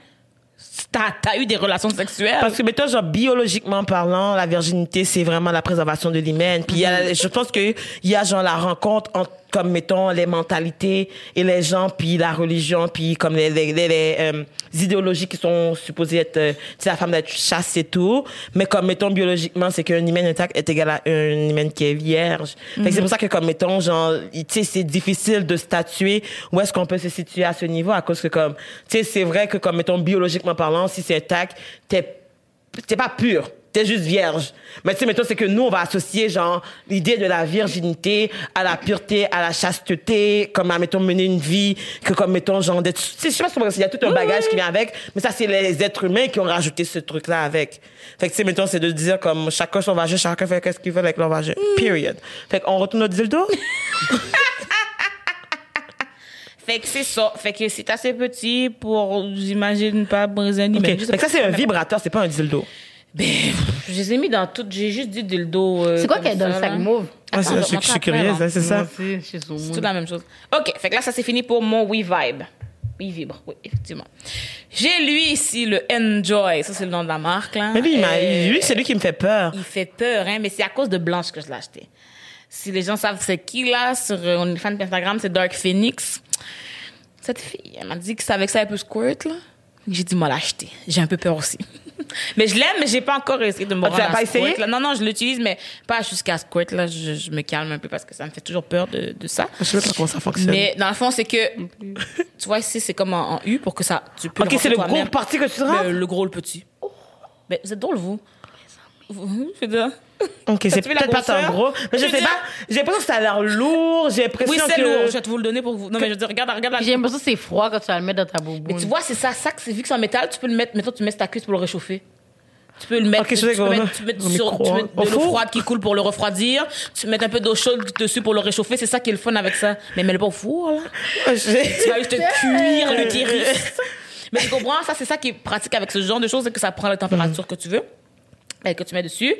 t'as as eu des relations sexuelles? Parce que, mettons, genre, biologiquement parlant, la virginité, c'est vraiment la préservation de l'hymen. Puis, y a- je pense qu'il y a, genre, la rencontre entre, comme, mettons, les mentalités et les gens, puis la religion, puis comme les, les, les, les, euh, idéologies qui sont supposées être, euh, tu sais, la femme d'être chasse et tout. Mais comme, mettons, biologiquement, c'est qu'un hymen intact est égal à un hymen qui est vierge. Fait que c'est pour ça que, comme, mettons, genre, tu sais, c'est difficile de statuer où est-ce qu'on peut se situer à ce niveau à cause que, comme, tu sais, c'est vrai que, comme, mettons, biologiquement parlant, si c'est intact, t'es t'es pas pur. T'es juste vierge. Mais tu sais, mettons, c'est que nous, on va associer, genre, l'idée de la virginité à la pureté, à la chasteté, comme à, mettons, mener une vie, que comme, mettons, genre, d'être... Je sais pas comment il y a tout un bagage qui vient avec, mais ça, c'est les êtres humains qui ont rajouté ce truc-là avec. Fait que, tu sais, mettons, c'est de dire, comme, chacun son vagin, chacun fait ce qu'il veut avec leur vagin. Period. Fait qu'on retourne au dildo? Fait que c'est ça. Fait que c'est assez petit pour, j'imagine, pas briser un OK. hymen. Je sais Fait que ça, c'est un vibrateur, c'est pas un dildo. Ben, je les ai mis dans tout. J'ai juste dit dildo. euh, C'est quoi y a dans ça, le sac mauve? Ah, je suis- je curieuse, hein, c'est ça? C'est tout la même chose. OK, fait que là, ça c'est fini pour mon We Vibe. Oui, vibre, oui, effectivement. J'ai lui ici, le Enjoy. Ça, c'est le nom de la marque, là. Mais lui, il Euh, lui, c'est lui qui me fait peur. Il fait peur, hein, mais c'est à cause de Blanche que je l'ai acheté. Si les gens savent c'est qui, là, sur euh, OnlyFans Instagram, c'est Dark Phoenix. Cette fille, elle m'a dit que c'est avec ça, elle peut squirt, là. J'ai dit, moi, l'acheter. J'ai un peu peur aussi. mais je l'aime, mais j'ai pas encore essayé de me Ah, tu rendre l'as à pas squirt, essayé? là. Non, non, je l'utilise, mais pas jusqu'à squirt, là. Je, je me calme un peu parce que ça me fait toujours peur de, de ça. Je sais pas comment ça fonctionne. Mais dans le fond, c'est que, tu vois, ici, c'est comme en, en U pour que ça, tu peux OK, c'est le gros parti que tu? Le, le gros, le petit. Mais vous êtes drôle, vous. Je veux dire. Ok, c'est tu peut-être pas tant gros. Mais je sais dire- pas. J'ai l'impression que ça a l'air lourd. J'ai l'impression Oui, que. c'est lourd. Je vais te vous le donner pour vous. Non, mais je veux dire, regarde, regarde la. J'ai l'impression que c'est froid quand tu vas le mettre dans ta bouboune. Mais tu vois, c'est ça, ça, que c'est vu que c'est en métal, tu peux le mettre, mettons, tu mets ta cuisse pour le réchauffer. Tu peux le mettre, Ok, je tu, peux mettre, tu peux mettre au sur- tu mets de Au l'eau froide qui coule pour le refroidir. Tu mets un peu d'eau chaude dessus pour le réchauffer. C'est ça qui est le fun avec ça. Mais mets-le pas au four, là. Tu vas juste te cuire l'utérus. Mais tu comprends, ça, c'est ça qui est pratique avec ce genre de choses, c'est que ça prend la température que tu veux. Ben, que tu mets dessus.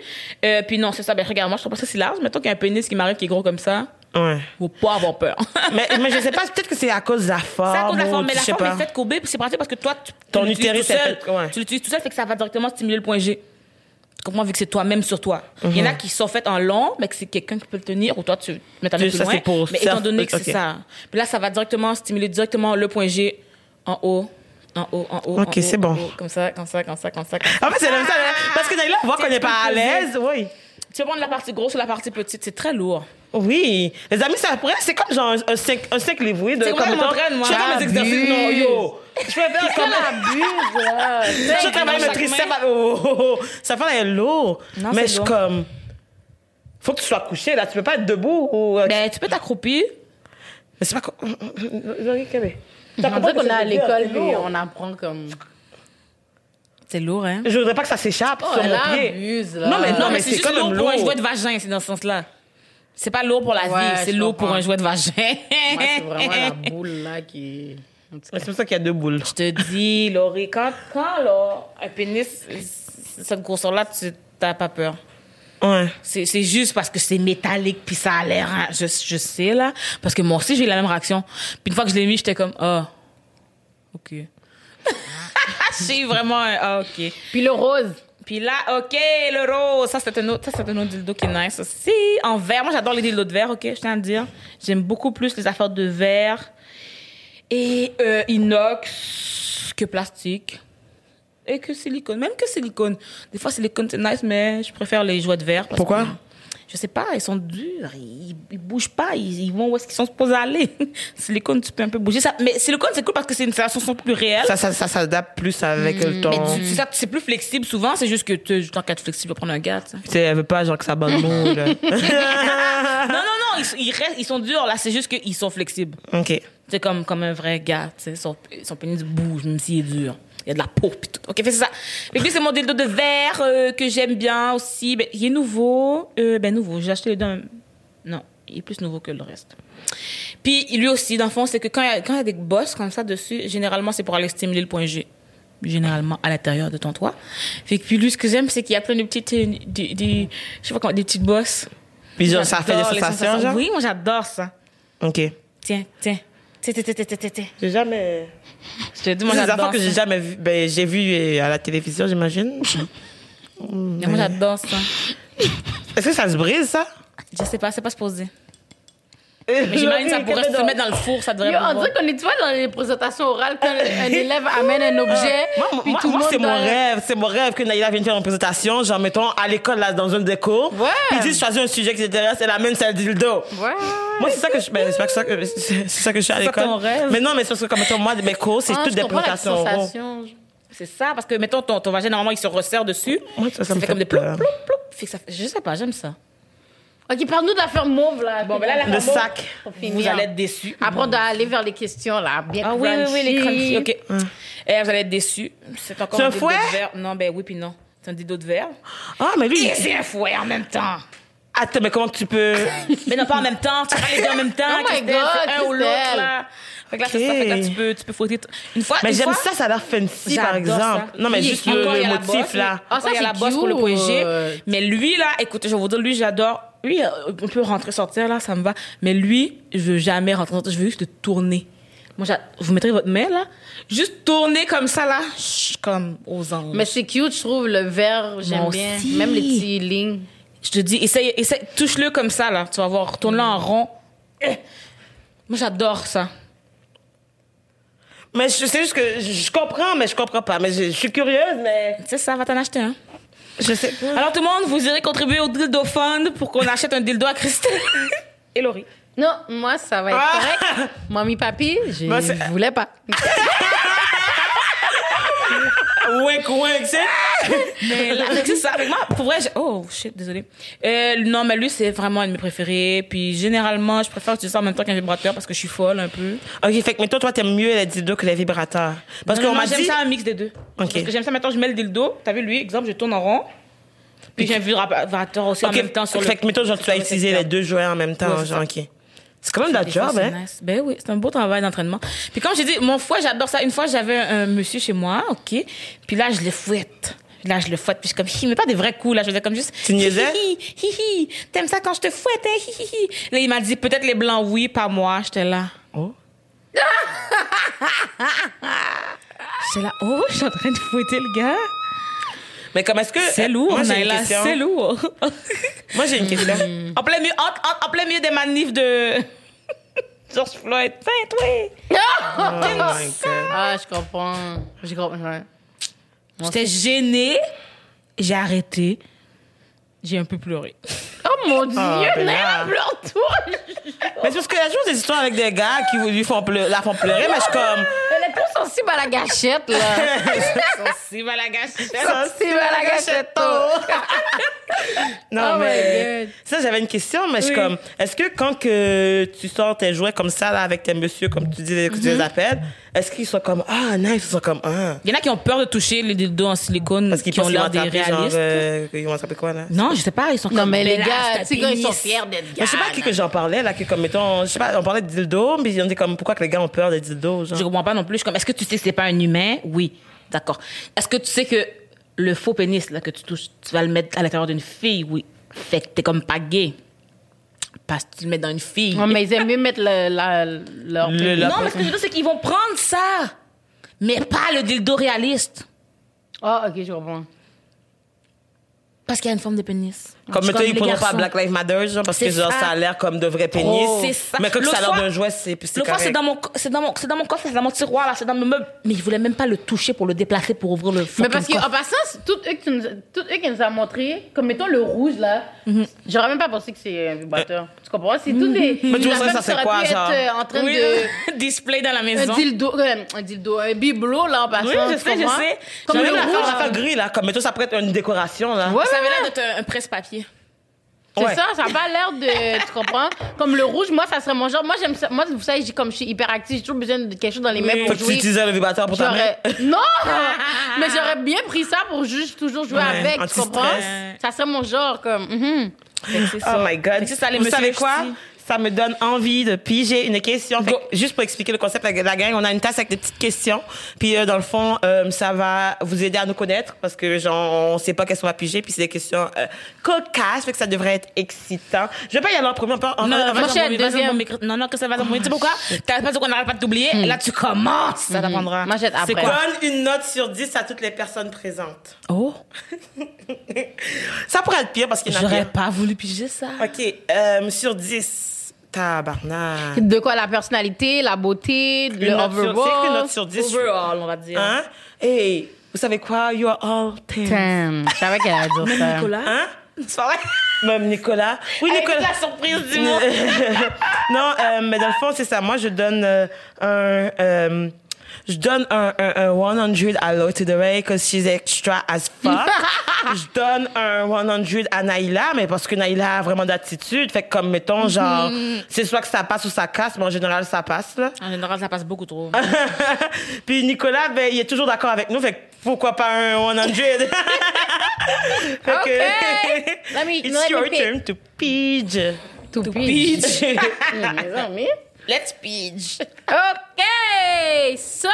Euh, puis non, c'est ça. Ben, regarde, moi, je trouve pas ça si large. Mettons qu'il y a un pénis qui m'arrive qui est gros comme ça. Ouais. Faut pas avoir peur. Mais, mais je sais pas, peut-être que c'est à cause de la forme. C'est à cause de la forme, mais la forme est faite courbée, puis c'est pratique parce que toi, tu, Ton tu utérus tout seul. fait- ouais. Tu l'utilises tout seul, fait que ça va directement stimuler le point G. Comprends, vu que c'est toi-même sur toi. Il y en a qui sont faites en long, mais que c'est quelqu'un qui peut le tenir, ou toi, tu mets ta main Ça, plus loin. c'est pour mais étant donné que ok. c'est ça. Puis là, ça va directement stimuler directement le point G en haut, en haut, en haut. Ok, c'est bon. haut, Comme ça, comme ça, comme ça, comme ça. Comme ça. En fait, c'est comme ça. Parce que on voit qu'on n'est pas à l'aise. Oui. Tu peux prendre la partie grosse ou la partie petite, c'est très lourd. Oui. Les amis, ça pourrait, c'est comme genre un 5, un 5 livres, oui. de- C'est comme m'entraîne, moi. Je fais mes exercices. Non, yo. Je peux faire comme. abuse, là. Je travaille mes triceps. main. Oh, oh, oh. Ça fait l'air lourd. Non, Mais c'est je suis comme. Faut que tu sois couché, là. Tu peux pas être debout ou. euh, Ben, tu peux t'accroupir. Mais c'est pas On dirait qu'on est à l'école, puis on apprend comme. C'est lourd, hein? Je voudrais pas que ça s'échappe Oh, sur mon pied. abuse, là. Non, mais Non, mais, mais c'est c'est juste lourd pour un jouet de vagin, c'est dans ce sens-là. C'est pas lourd pour la Ouais, vie, c'est lourd pour un jouet de vagin. Moi, c'est vraiment la boule, là, qui. C'est pour ça qu'il y a deux boules. Je te dis, Laurie, quand, quand là, un pénis, cette grosseur-là, tu t'as pas peur. Ouais. C'est c'est juste parce que c'est métallique, puis ça a l'air, hein, je, je sais, là. Parce que moi aussi, j'ai eu la même réaction. Puis une fois que je l'ai mis, j'étais comme, ah, OK. Suis vraiment un, ah, ok. Puis le rose. Puis là, ok, le rose, ça c'est un autre, ça c'est un autre dildo qui est nice aussi. En verre, moi j'adore les dildos de verre, ok, je tiens à le dire. J'aime beaucoup plus les affaires de verre et euh, inox que plastique et que silicone, même que silicone. Des fois silicone c'est nice, mais je préfère les jouets de verre. parce Pourquoi? que, Je sais pas, ils sont durs, ils, ils bougent pas, ils, ils vont où est-ce qu'ils sont supposés aller. silicone, tu peux un peu bouger ça, mais silicone c'est cool parce que c'est une sensation plus réelle. Ça, ça, ça s'adapte plus avec le ton. Mais tu- c'est plus flexible souvent, c'est juste que tu, tant qu'à être flexible, prendre un gars, tu sais. Elle veut pas genre que ça là. Non, non, non, ils, restent, ils sont durs, là, c'est juste qu'ils sont flexibles. OK. C'est comme, comme un vrai gars, son, son pénis bouge, même s'il est dur. Il y a de la peau, pis tout. OK, fait c'est ça. Et puis, c'est mon dildo de verre euh, que j'aime bien aussi. Ben, il est nouveau. Euh, ben, nouveau. J'ai acheté le d'un... Non, il est plus nouveau que le reste. Puis, lui aussi, dans le fond, c'est que quand il y a, quand il y a des bosses comme ça dessus, généralement, c'est pour aller stimuler le point G. Généralement, à l'intérieur de ton toit. Fait que puis lui, ce que j'aime, c'est qu'il y a plein de petites, euh, des, des- je sais pas comment, des petites bosses. Puis genre, ça fait des les sensations, genre? Oui, moi, j'adore ça. OK. Tiens, tiens. J'ai jamais... Je te Moi, des affaires que j'ai jamais vu. Ben, j'ai vu euh, à la télévision, j'imagine. Mais Moi, j'adore ça. Est-ce que ça se brise, ça? Je sais pas, c'est pas supposé. Mais j'imagine que ça pourrait se mettre dans le four, ça devrait Yo, on dirait qu'on est, tu vois, dans les présentations orales, quand un élève amène un objet, Ah. Moi, puis moi, tout le moi, c'est mon rêve. C'est mon rêve que Naïla vienne faire une présentation, genre, mettons, à l'école, là, dans une des cours. Ouais. Puis ils disent, choisis un sujet qui t'intéresse, elle amène sa dildo. Ouais. Moi, c'est ça que je, ben, c'est pas que ça que, c'est ça que je suis à C'est ça l'école. ton rêve? Mais non, mais c'est parce que, comme, mettons, moi, mes cours, c'est Ah, toutes des présentations. C'est ça, parce que, mettons, ton, ton vagin, normalement, il se resserre dessus. Moi, ça, ça me fait fait comme des ploup, ploup, ploup. Ça Je sais pas, j'aime ça. Ok, parle-nous de l'affaire mauve, là. Bon, ben là, la Le sac. Pour Vous finir. allez être déçus. Après, on doit aller vers les questions, là. Bien Ah oui, oui, oui, les crunchy. crunchy. OK. Eh, vous allez être déçus. C'est encore C'est un fouet? de verre. Non, ben oui, puis non. C'est un dildo de verre. Ah, mais lui, Et c'est un fouet en même temps. attends, mais comment tu peux. Mais non, pas en même temps. Tu fais pas les deux en même temps. Oh my Christelle, God, c'est un ou l'autre, Christelle. là. Fait que là, c'est ça. Fait que là, tu peux, tu peux fouetter. t- Une fois, Mais une j'aime fois- ça, ça a l'air fancy, par J'adore exemple. ça. Non, mais Puis, juste le, encore, il y le a la motif, bosse, là. Ah, ça, il y a c'est la bosse pour le point G. cute. Mais lui, là, écoutez, je vais vous dire, lui, j'adore. Lui, euh, on peut rentrer, sortir, là, ça me va. Mais lui, je veux jamais rentrer, sortir. Je veux juste tourner. Moi, vous mettrez votre main, là? Juste tourner comme ça, là. chut, Comme aux anges. Mais c'est cute, je trouve, le vert, j'aime bien. aussi. Même les petits lignes. Je te dis, essaye, essaye, touche-le comme ça, là. Tu vas voir, tourne-le en rond. Eh. Moi, j'adore ça. Mais je sais juste que je comprends, mais je comprends pas. Mais je, je suis curieuse, mais C'est ça, va t'en acheter un. Je sais pas. Alors, tout le monde, vous irez contribuer au dildo fund pour qu'on achète un dildo à Christelle. Et Laurie. Non, moi, ça va être Ah! correct. Mamie, papi, je Bah, c'est- voulais pas. Wink, wink, c'est. Mais là, c'est ça. Avec moi, pour vrai, j'ai- oh shit, désolé. Euh, non, mais lui, c'est vraiment un de mes préférés. Puis généralement, je préfère utiliser ça en même temps qu'un vibrateur parce que je suis folle un peu. Ok, fait que, mettons, toi, t'aimes mieux les dildos que les vibrateurs. Parce Non, qu'on non, m'a j'aime dit. ça un mix des deux. Parce que j'aime ça maintenant, je mets le dildo. T'as vu lui, exemple, je tourne en rond. Puis j'ai un vibrateur aussi en Ok, même temps sur le. fait que, mettons, genre, tu vas sur le utiliser les secteur. deux jouets en même temps, Ouais, c'est genre, ok. C'est quand même fois, job, hein. nice. Ben oui, c'est un beau travail d'entraînement. Puis comme j'ai dit, mon fouet, j'adore ça. Une fois, j'avais un, un monsieur chez moi, OK. Puis là, je le fouette. Là, je le fouette. Puis je suis comme, hi, mais pas des vrais coups, là. Je faisais comme juste. Tu niaisais? Hi, hi, hi, hi. T'aimes ça quand je te fouette, hein? Hi, hi, hi. Là, il m'a dit, peut-être les blancs, oui, pas moi. J'étais là. Oh. J'étais là, oh, je suis en train de fouetter le gars. Mais comme est-ce que. C'est lourd, Moi, j'ai une Naila, question. c'est lourd. Moi, j'ai une question. en, plein milieu, en, en- en plein milieu des manifs de George Floyd. Fin, toi. Oh my God. Ah, je comprends. Je comprends. ouais. J'étais gênée. J'ai arrêté. J'ai un peu pleuré. Oh mon dieu, Ah, ben là. Naila pleure-toi. Mais c'est parce qu'il y a toujours des histoires avec des gars qui lui font pleu- la font pleurer, mais je suis comme. Elle est trop sensible à la gâchette, là. Mal à gâcher. sensible à la gâchette, oh. Non, Oh my mais. God. Ça, j'avais une question, mais je suis Oui. comme. Est-ce que quand que tu sors tes jouets comme ça, là, avec tes messieurs, comme tu dis, que tu Mhm. les appelles, est-ce qu'ils sont comme, ah, nice, ils sont comme, ah. Il y en a qui ont peur de toucher les dildos en silicone Parce qu'ils qui ont pensent qu'ils vont l'air des genre, réalistes. euh, ils vont attraper quoi, là? Non, je sais pas, ils sont Non, comme mais les ben gars, sais, quand ils sont fiers d'être Mais gars. je sais pas à qui que j'en parlais, là, que comme, mettons, je sais pas, on parlait de dildo, mais on dit comme, pourquoi que les gars ont peur des dildos, genre? Je comprends pas non plus. Je suis comme, est-ce que tu sais que c'est pas un humain? Oui. D'accord. Est-ce que tu sais que le faux pénis, là, que tu touches, tu vas le mettre à l'intérieur d'une fille? Oui. Fait que t'es comme pas gay. Parce que tu le mets dans une fille. Ouais, mais ils aiment mieux mettre le, la, leur. Le- la- non, mais ce que je veux dire, c'est qu'ils vont prendre ça. Mais pas le dildo réaliste. Ah, ok, je comprends. Parce qu'il y a une forme de pénis. Comme mettons, ils prendront pas. Black Lives Matter, genre, parce que genre, ça. a l'air comme de vrais pénis. C'est ça. Mais comme L'autre ça a l'air d'un jouet, c'est c'est fois, c'est correct. dans mon, c'est dans mon, c'est dans mon coffre, c'est dans mon tiroir, là, c'est dans mes meubles. Mais il voulait même pas le toucher pour le déplacer pour ouvrir le Mais fucking parce que, coffre. en passant, tout eux, qui nous, tout eux qui nous a montré, comme mettons le rouge là, j'aurais même pas pensé que c'est un vibrateur. Tu comprends? C'est tout des. Mais tu vois, ça, c'est quoi, genre? euh, en train Oui, de. display dans la Un maison. dildo, euh, un dildo, un bibelot là en passant. Oui, je tu sais, je sais. Comme le même la rouge. gris, là, comme mettons, ça pourrait être une décoration, là. Ouais, Ça avait l'air d'être un, un presse-papier. C'est Ouais. ça, ça n'a pas l'air de. Tu comprends? Comme le rouge, moi, ça serait mon genre. Moi, j'aime ça. Moi, vous savez, comme je suis hyperactive, j'ai toujours besoin de quelque chose dans les mains Fait pour que tu jouer. utilisais le vibrateur pour ta main. Non! Mais j'aurais bien pris ça pour juste toujours jouer Ouais, avec, tu comprends? Ça serait mon genre, comme. mhm. Oh my God. ça, Vous savez quoi? Ça me donne envie de piger une question. Fait juste pour expliquer le concept avec la gang, on a une tasse avec des petites questions. Puis euh, dans le fond, euh, ça va vous aider à nous connaître parce que genre on sait pas qu'est-ce qu'on va piger. Puis c'est des questions euh, cocasses, fait que ça devrait être excitant. Je vais pas y aller en premier. On Non, va- Mochette, vas-y, vas-y, deuxième. micro- Non, non, que ça va dans mon Tu sais pourquoi? T'as pas qu'on n'arrête pas de t'oublier. Là, tu commences. Ça t'apprendra. Mochette, C'est après. quoi? Donne une note sur 10 à toutes les personnes présentes. Oh, Ça pourrait être pire parce qu'il y en a j'aurais pas voulu piger ça. OK, euh, sur 10, tabarnak. De quoi? La personnalité, la beauté, le Une une overall? note sur 10. Overall, on va dire. Hein? Hey, vous savez quoi? You are all 10. Damn, je savais qu'elle allait dire ça. Nicolas? Hein? C'est pas vrai? Même Nicolas. Oui, Hey, Nicolas. la surprise du mois. non, euh, mais dans le fond, c'est ça. Moi, je donne euh, un... euh, je donne un, un, un 100 à Lotte de Ray because she's extra as fuck. je donne un 100 à Naïla, mais parce que Naïla a vraiment d'attitude. Fait que comme, mettons, genre, c'est soit que ça passe ou ça casse, mais en général, ça passe, là. En général, ça passe beaucoup trop. Puis Nicolas, ben, il est toujours d'accord avec nous. Fait que pourquoi pas un 100? fait Ok. que... Let me- It's let me your pick. turn to pidge. To Pidge. Mes amis. Let's pitch. OK! So,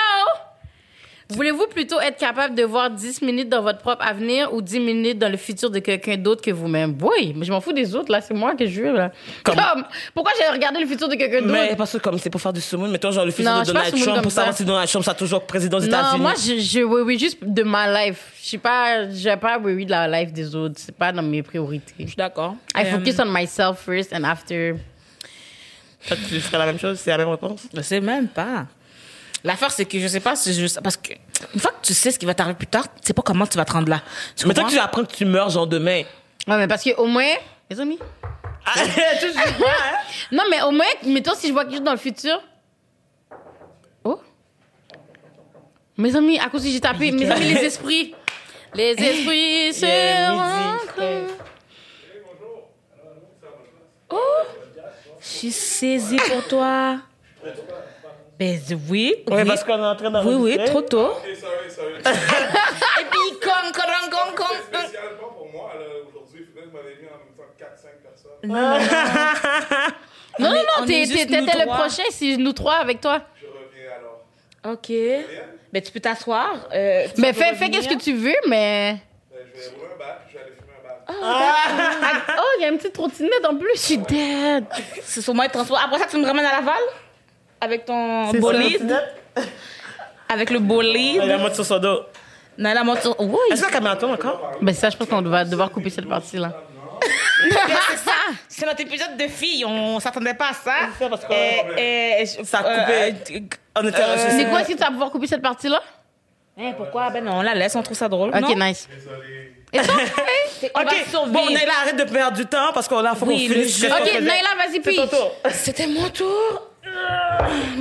voulez-vous plutôt être capable de voir 10 minutes dans votre propre avenir ou 10 minutes dans le futur de quelqu'un d'autre que vous-même? Oui, mais je m'en fous des autres, là. C'est moi que je veux, là. Comme- Comme, pourquoi j'ai regardé le futur de quelqu'un Mais d'autre? parce que comme c'est pour faire du sumoun, mettons genre le fils Non, de Donald Trump pour savoir si Donald Trump sera toujours président des Non, États-Unis. moi, je, je oui, oui, juste de ma life. Je suis pas, j'ai pas oui, oui de la life des autres. C'est pas dans mes priorités. Je suis d'accord. I Euh, focus on myself first and after. Toi, tu ferais la même chose, c'est la même réponse? Je sais même pas. L'affaire, c'est que je sais pas si je. Parce que une fois que tu sais ce qui va t'arriver plus tard, tu sais pas comment tu vas te rendre là. Tu Mais toi, tu apprends que tu meurs genre demain. Ouais, mais parce que au moins, les amis. Ah, tu sais pas, hein? Non, mais au moins, mettons, si je vois quelque chose dans le futur. Oh. Mes amis, à cause que j'ai tapé, mes amis, les esprits. Les esprits se rencontrent. Je suis saisie pour toi. Ben oui. Oui, oui. parce qu'on est en train Oui, d'enregistrer. oui, trop tôt. Ok, sorry, sorry. Et puis, con, con, con, con. Spécialement pour moi, aujourd'hui, m'en ai mis en même temps 4-5 personnes. Non, non, on non, nous t'étais le prochain, c'est nous trois avec toi. Je reviens alors. Ok. Ben tu peux t'asseoir. Euh, Mais fais, fais qu'est-ce que tu veux, mais. Ben, je vais rouler un puis je vais aller fumer un bat. Ah, oh, il y a une petite trottinette en plus, je suis dead. C'est sur moi de transport. Après ça, tu me ramènes à Laval? Avec ton bolide? Avec le bolide? Il a monté sur son dos. Non, la moto. Oui. Est-ce que la caméra tourne encore? Ben, ça, je pense qu'on va devoir couper cette partie-là. c'est ça. C'est notre épisode de filles. On s'attendait pas à ça. C'est ça, parce que- Et, et, Ça a coupé. On était euh, C'est quoi, est-ce que tu vas pouvoir couper cette partie-là? Hein, pourquoi? Ben non, on la laisse, on trouve ça drôle. Ok, non? nice. Désolé. On va Ok, survivre. bon, Naila, arrête de perdre du temps parce qu'on a faut Oui, qu'on finisse Ok. Naila, vas-y, tour. C'était mon tour.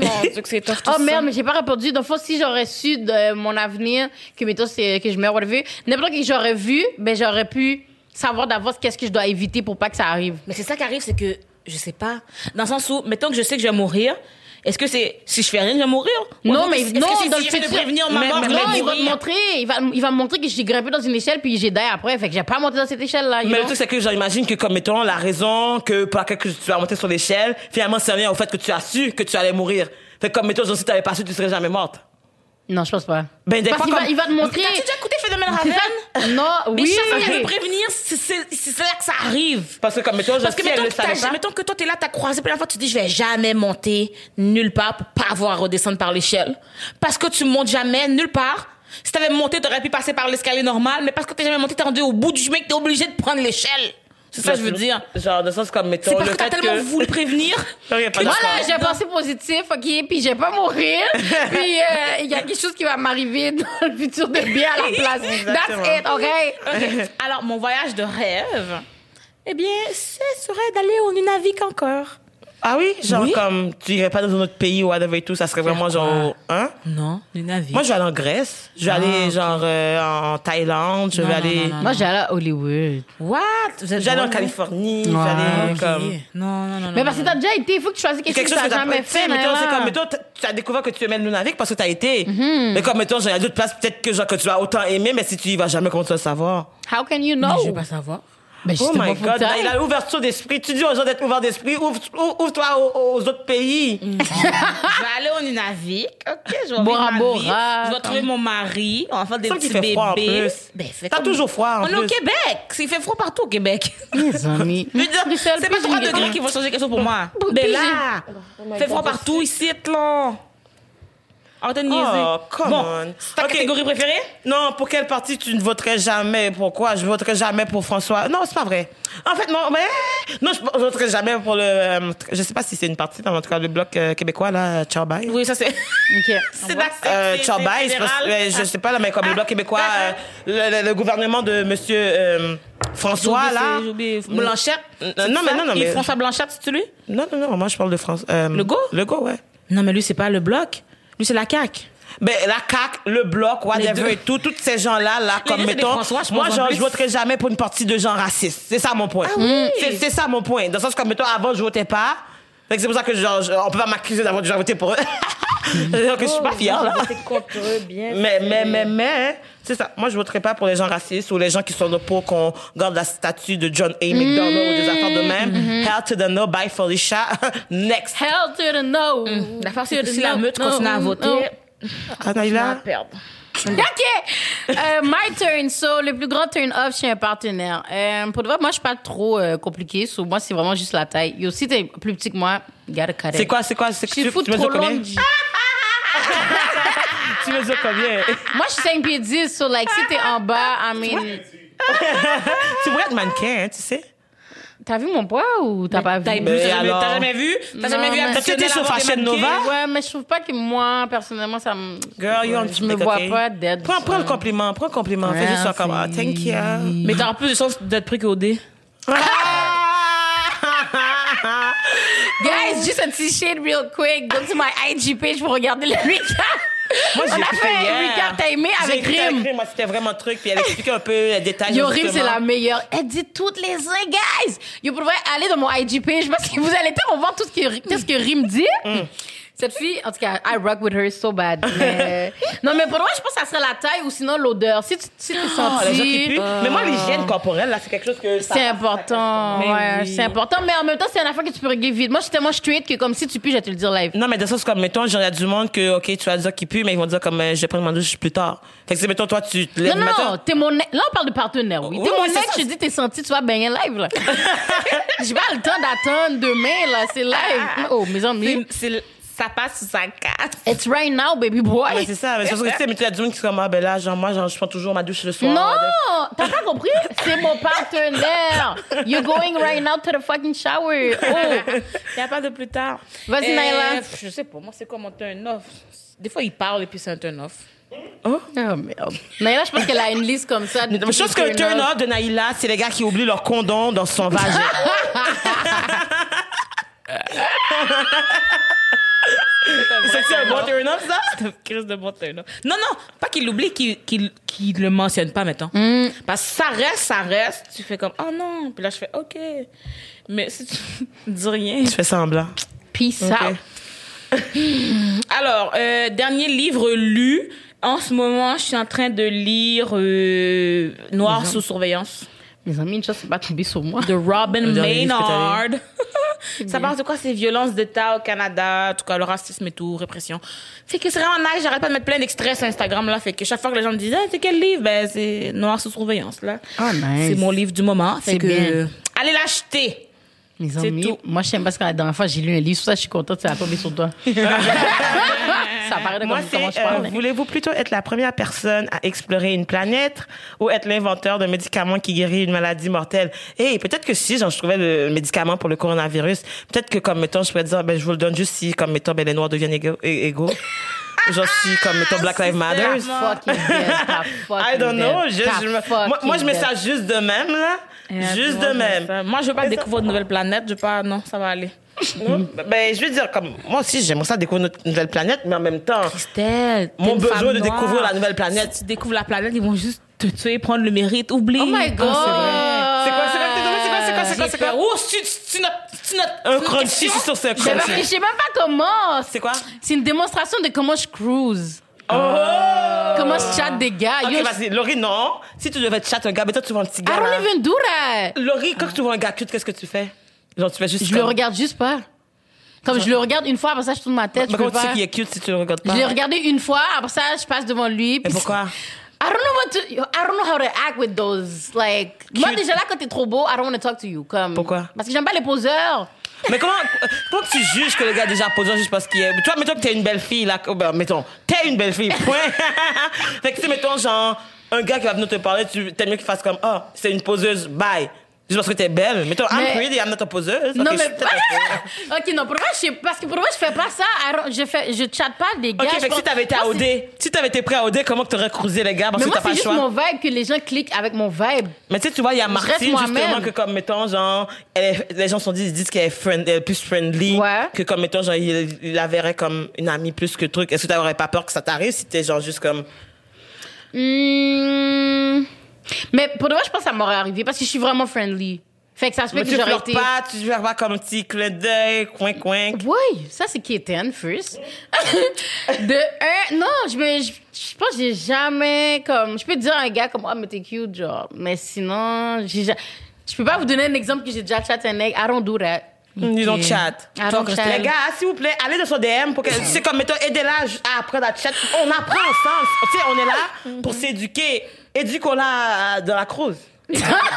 Mon Dieu, que c'est tough tout Oh ça. merde, mais j'ai pas répondu. Donc, faut, si j'aurais su de mon avenir, que mettons, c'est, que je meurs, whatever, n'importe qui que j'aurais vu, ben, j'aurais pu savoir d'avance qu'est-ce que je dois éviter pour pas que ça arrive. Mais c'est ça qui arrive, c'est que je sais pas. Dans le sens où, mettons que je sais que je vais mourir. Est-ce que c'est si je fais rien, je vais mourir? Ou Non, mais non, dans si le futur. prévenir ma mort, Non, il va mourir? montrer, il va, il va me montrer que j'ai grimpé dans une échelle puis j'ai die après. Fait que j'ai pas monté dans cette échelle-là. you Mais le truc, c'est que j'imagine que, comme mettons, la raison que pour laquelle que tu vas monter sur l'échelle, finalement, c'est rien au fait que tu as su que tu allais mourir. Fait que, comme mettons, si t'avais pas su, tu serais jamais morte. Non, je pense pas. Ben, Parce qu'il va, il va te montrer. T'as-tu déjà écouté Phénomène Raven? Non, Mais oui. fois qu'elle veut prévenir, c'est c'est- c'est là que ça arrive. Parce que comme mettons, Parce que si elle mettons le que, t'as- pas. mettons que toi, t'es là, t'as croisé plein de fois, tu te dis, je vais jamais monter nulle part pour pas avoir à redescendre par l'échelle. Parce que tu montes jamais nulle part. Si t'avais monté, t'aurais pu passer par l'escalier normal, mais parce que t'es jamais monté, t'es rendu au bout du chemin que t'es obligé de prendre l'échelle. C'est ça que je veux dire. Genre, de sens comme mettons C'est parce le que t'as fait tellement que. voulu prévenir. Non, y a pas de Moi, d'accord. là, j'ai pensé positif, OK, puis je vais pas mourir. puis euh, il y a quelque chose qui va m'arriver dans le futur de bien à la place. That's it, OK? Ok. Alors, mon voyage de rêve, eh bien, ce serait d'aller au Nunavik encore. Ah oui? Genre, Oui. comme, tu irais pas dans un autre pays ou whatever et tout, ça serait vraiment genre. Hein? Non, Nunavik. Moi, je vais aller en Grèce. Je vais Ah, aller, genre, euh, en Thaïlande. Je Non, vais non, aller. non, non, Moi, j'allais à Hollywood. What? Je vais aller en drôle, Californie. Je Ouais. vais aller, Ok. comme. Non, non, non, non. Mais parce que t'as déjà été, il faut que tu choisisses quelque, quelque chose que t'as jamais fait. fait. Mettons, c'est comme, mettons, tu as découvert que tu aimais le Nunavik parce que t'as été. Mais comme, mettons, genre, il y a d'autres places, peut-être que, genre, que tu vas autant aimer, mais si tu y vas jamais, comment tu vas le savoir? How can you know? Mais je veux pas savoir. Ben, Oh my God, t'ailles. il a l'ouverture d'esprit. Tu dis aux gens d'être ouverts d'esprit, ouvre- ouvre- ouvre-toi aux, aux autres pays. je vais aller au Nunavik. OK, je vais Bora vivre ma Bora, vie. Je vais trouver mon mari. On va faire des petits fait bébés. froid en plus. Ben, T'as comme- toujours froid, en On est au. Québec. Il fait froid partout au Québec. Mes amis. C'est pas puis 3 j'ai- degrés qui vont changer quelque chose pour moi. Puis Mais j'ai- là, fait froid partout ici, là. Arrête de niaiser. Oh, come bon, on. ta Ok. catégorie préférée? Non, pour quelle partie tu ne voterais jamais? Pourquoi? Je voterais jamais pour François. Non, c'est pas vrai. En fait, non, mais, non, je, je voterais jamais pour le, euh, je sais pas si c'est une partie, dans en tout cas, le bloc euh, québécois, là, Charbay. Oui, ça c'est. OK. C'est la Euh, c'est- Charbay, c'est je, pense- fédéral. euh, je sais pas, là, mais comme le bloc québécois, euh, le, le- le gouvernement de monsieur, euh, François, J'ai là. c'est- j'ai oublié. Blanchette. Euh, c'est non, mais non, non, Et mais- François Blanchette, c'est lui? Non, non, non, moi, je parle de France. Euh, Legault? Legault, ouais. Non, mais lui, c'est pas le bloc. Lui, c'est la CAQ. Ben, la CAQ, le bloc, whatever et tout, tous ces gens-là, là, comme deux, mettons, François, je moi, genre, je voterai jamais pour une partie de gens racistes. C'est ça mon point. oui. C'est, c'est ça mon point. Dans le sens comme, mettons, avant, je votais pas. Fait que c'est pour ça que, genre, je- on peut pas m'accuser d'avoir déjà voté pour eux. C'est-à-dire que je suis pas fière, là. contre eux, bien. Mais, mais, mais, mais, c'est ça. Moi, je voterai pas pour les gens racistes ou les gens qui sont là pour qu'on garde la statue de John A. McDonald ou des affaires de même. Hell to the no, bye Felicia. Next. Hell to the no. La force, c'est que si la meute no, continue à no. voter, Anaïla. perdre. OK. Euh, my turn. So, le plus grand turn off chez un partenaire. Euh, pour de vrai, moi, je suis pas trop euh, compliqué. So, moi, c'est vraiment juste la taille. Et aussi, t'es plus petit que moi, cut it. C'est quoi, c'est quoi, c'est suis tu, fou tu trop longue. Tu combien? Moi, je suis 5 pieds 10. So, like, si t'es en bas, I mean... tu pourrais être mannequin, hein, tu sais. T'as vu mon poids ou t'as pas vu? T'as Mais jamais, alors? t'as jamais vu? T'as jamais vu T'as-tu été sur Fashion? Nova? Ouais, mais je trouve pas que moi, personnellement, ça me... Girl, you're on Je me vois pas dead. Prends, prends le compliment, prends le compliment. Fais juste ça comme, ah, thank you. Mais t'auras plus de chance d'être pris qu'au dé. Guys, just a petit shade real quick. Go to my IG page pour regarder le recap. Moi, On a écouté fait un hier. recap, t'as aimé J'ai avec écouté Rim. Moi, c'était vraiment le truc. Puis elle expliquait un peu les détails. Yo, Rim, c'est justement. la meilleure. Elle dit toutes les uns, guys. Yo, pour vrai, allez dans mon IG page parce que vous allez tellement voir tout ce que, qu'est-ce que Rim dit. Cette fille, en tout cas, I rock with her so bad. Mais- non, mais pour moi, je pense que ça serait la taille ou sinon l'odeur. Si tu si t'es Oh, senti. les gens qui puent. Mais moi, l'hygiène corporelle, là, c'est quelque chose que. ça C'est important, Mais ouais, oui. c'est important, mais en même temps, c'est une affaire que tu peux régler vite. Moi, je suis tellement straight que comme si tu pues, je vais te le dire live. Non, mais dans le sens comme, mettons, a du monde que, OK, tu vas dire qu'ils puent, mais ils vont dire comme, euh, je vais prendre ma douche plus tard. Fait que c'est, mettons, toi, tu te lèves Non, non, t'es mon ex. Là, on parle de partenaire, oui. T'es Oui, mon oui, c'est ex, ça. je dis, t'es senti, tu vas baigner live, là. J'ai pas le temps d'attendre demain, là, c'est live. Oh, mes amis. C'est- c'est- Ça passe ou ça casse. It's right now, baby boy. Mais c'est ça, mais c'est parce que, tu sais, mais tu as du monde qui sont comme, ah, ben là, genre, moi, genre, je prends toujours ma douche le soir. Non! T'as pas compris? C'est mon partenaire. You're going right now to the fucking shower. Oh! Il n'y a pas de plus tard. Vas-y, Euh, Naila. Je sais pas, moi, c'est comme un turn-off. Des fois, il parle et puis c'est un turn-off. Oh, merde. Naila, je pense qu'elle a une liste comme ça. je pense que le turn-off. turn-off de Naïla, c'est les gars qui oublient leur condom dans son vagin. C'est un bon turn-off, ça? C'est une crise de bon turn-off. Non, non, pas qu'il l'oublie, qu'il qu'il qu'il le mentionne pas, mettons. Mm. Parce que ça reste, ça reste. Tu fais comme, oh non. Puis là, je fais, OK. Mais si tu dis rien. Tu fais semblant. Peace out. Alors, euh, dernier livre lu. En ce moment, je suis en train de lire euh, Noir sous surveillance Mes amis, une chose, c'est pas tomber sur moi. de Robin Maynard. Ça parle de quoi ces violences d'État au Canada, en tout cas le racisme et tout, répression. Fait que c'est vraiment nice, j'arrête pas de mettre plein d'extraits sur Instagram là, fait que chaque fois que les gens me disent ah, c'est quel livre? Ben c'est Noir sous surveillance là. Ah, nice. C'est mon livre du moment, fait C'est que bien. allez l'acheter. Mes C'est amis, tout. moi, je sais parce que la dernière fois, j'ai lu un livre, sur ça, je suis contente, ça a tombé sur toi. ça paraît de Moi, comme, comment je c'est euh, parle. voulez-vous plutôt être la première personne à explorer une planète ou être l'inventeur d'un médicament qui guérit une maladie mortelle? Et peut-être que si genre, je trouvais le médicament pour le coronavirus, peut-être que comme mettons, je pourrais dire, ben, je vous le donne juste si comme mettons, ben, les Noirs deviennent égaux. Genre si comme mettons Black Lives Matter. I don't know. je moi, moi, je mets ça juste de même, là. Juste de même. Moi je veux pas découvrir de nouvelles planètes, je veux pas non, ça va aller. Non? Ben, je veux dire, comme, moi aussi, j'aimerais ça découvrir notre nouvelle planète, mais en même temps, Christelle, mon besoin de noire. découvrir la nouvelle planète. Si tu découvres la planète, ils vont juste te tuer, prendre le mérite, oublie. Oh my God! C'est quoi, c'est quoi, c'est quoi, c'est quoi, c'est quoi, c'est quoi, c'est quoi? Oh, c'est c'est notre, c'est notre Un c'est crunchy, je suis sûr c'est un Je sais crunchy. je sais même pas comment. C'est quoi? C'est une démonstration de comment je cruise. Comment je chatte des gars. Ok, vas-y. Laurie, non. Si tu devais te chatter un gars, mais toi, tu vois un petit I gars. don't là. even do that. Laurie, quand tu vois un gars cute, qu'est-ce que tu fais? Genre, tu fais juste. Je le comme- regarde juste pas. Comme je le regarde une fois, après ça, je tourne ma tête. Mais je peux comment tu sais pas. qu'il est cute si tu le regardes Je pas? l'ai regardé une fois, après ça, je passe devant lui. Et pourquoi? I don't know what to. I don't know how to act with those. Like, moi Cute. déjà là, quand t'es trop beau, I don't want to talk to you. Comme, Pourquoi? Parce que j'aime pas les poseurs. Mais comment, comment tu juges que le gars est déjà posant juste parce qu'il est. Toi, mettons que t'es une belle fille, là. oh, ben, mettons, t'es une belle fille, point. fait que, tu sais, mettons, genre, un gars qui va venir te parler, tu t'aimes mieux qu'il fasse comme, oh, c'est une poseuse, bye. Juste parce que t'es belle. Mettons, I'm Mais- pretty, I'm not a. Non, mais ok, non, pour moi, je sais, parce que pour moi, je fais pas ça. Je fais, je chatte pas des gars. Ok, fait que si t'avais été à OD, c'est- si t'avais été prêt à OD, comment que t'aurais cruisé les gars? Parce Mais que t'as pas c'est le juste choix? mon vibe que les gens cliquent avec mon vibe. Mais tu sais, tu vois, il y a Martine, justement, que comme, mettons, genre, est- les gens sont dit, ils disent qu'elle est, friend, elle est plus friendly. Ouais. Que comme, mettons, genre, il, il la verrait comme une amie plus que truc. Est-ce que t'aurais pas peur que ça t'arrive si t'es genre juste comme. Hmm. Mais pour de vrai, je pense que ça m'aurait arrivé parce que je suis vraiment friendly. Fait que ça se fait Mais que tu j'aurais été. pas, tu flirtes pas comme un petit clin d'œil, coin, coin. Oui, ça c'est Kéten, first. de un, non, je me, je, je pense que j'ai jamais comme, je peux dire à un gars comme, oh, mais t'es cute, genre, mais sinon, j'ai, ja- je peux pas vous donner un exemple que j'ai déjà chatté un mec, I don't do that. Ils ont chat. Chat. Les gars, s'il vous plaît, allez dans son DM pour que, c'est comme, mettons, aidez-la à apprendre à chat. On apprend ensemble. Tu sais, on est là pour s'éduquer. Éduquons-la dans la cruise.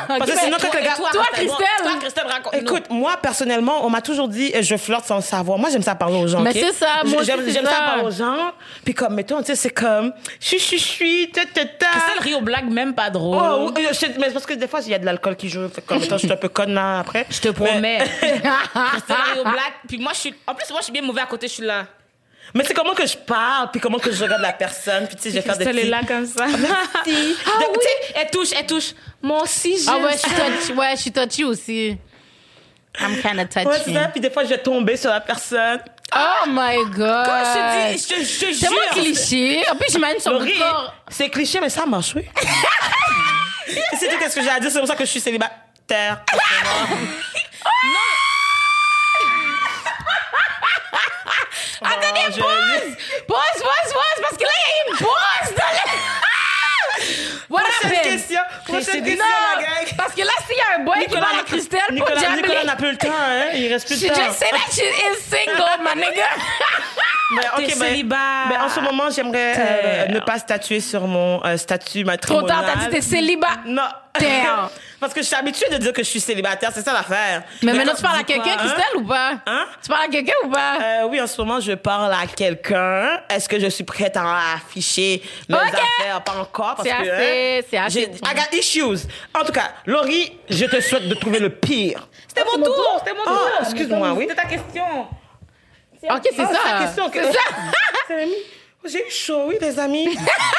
Parce que sinon, quand le gars. toi, Toi, Christelle? Toi, Christelle, raconte. Écoute, moi, personnellement, on m'a toujours dit, euh, je flirte sans le savoir. Moi, j'aime ça parler aux gens. Mais c'est ça, moi J'aime aussi, c'est j'aime ça ça. parler aux gens. Puis comme, mettons, tu sais, c'est comme, chui, chui, chui, ta, ta, ta. Christelle rit aux blagues même pas drôle. Oh, oui, je sais, mais c'est parce que des fois, il y a de l'alcool qui joue. Fait comme, mettons, je suis un peu conne là après. Je te promets. Christelle rit aux blagues. Puis moi, je suis. En plus, moi, je suis bien mauvais à côté, je suis là. Mais c'est comment que je parle, puis comment que je regarde la personne, puis tu sais, je vais faire des petits... là comme ça. Ah, Tu sais, elle touche, elle touche. Moi aussi, j'aime Ah ouais, je suis ça. touchy, ouais, je suis touchy aussi. I'm kind of touchy. Ouais, c'est ça, puis des fois, je vais tomber sur la personne. Oh my god. Comme je te dis, je te, je jure. cliché. En plus, j'imagine son Laurie, corps. c'est cliché, mais ça marche, oui. c'est tout ce que j'ai à dire, c'est pour ça que je suis célibataire. Attendez, je- pause! Pause, pause, pause, parce que là, il y a une pause dans le... What Prochaine happened? question, prochaine question, la gang. parce que là, s'il y a un boy qui parle à Christelle pour Nicolas. Nicolas n'a plus le temps, hein. Il reste plus She de temps. just said that she is single, my nigga. Mais, T'es ok, ben, célibat. ben, en ce moment, j'aimerais euh, ne pas statuer sur mon euh, statut Trop matrimonial. tard, t'as dit t'es célibat. Non. Damn. Parce que je suis habituée de dire que je suis célibataire, c'est ça l'affaire. Mais maintenant, tu parles à quelqu'un, hein? Christelle, ou pas? Hein? Tu parles à quelqu'un ou pas? Euh, oui, en ce moment, je parle à quelqu'un. Est-ce que je suis prête à afficher mes affaires? Pas encore, parce C'est que... assez- hein, c'est assez j'ai- dit. I got issues. En tout cas, Laurie, je te souhaite de trouver le pire. C'était mon tour, c'était mon Ah, tour. excuse-moi, oui. C'était ta question. OK, c'est Ah, ça. c'est la question que- C'est ça. Ami. J'ai eu chaud, oui, les amis.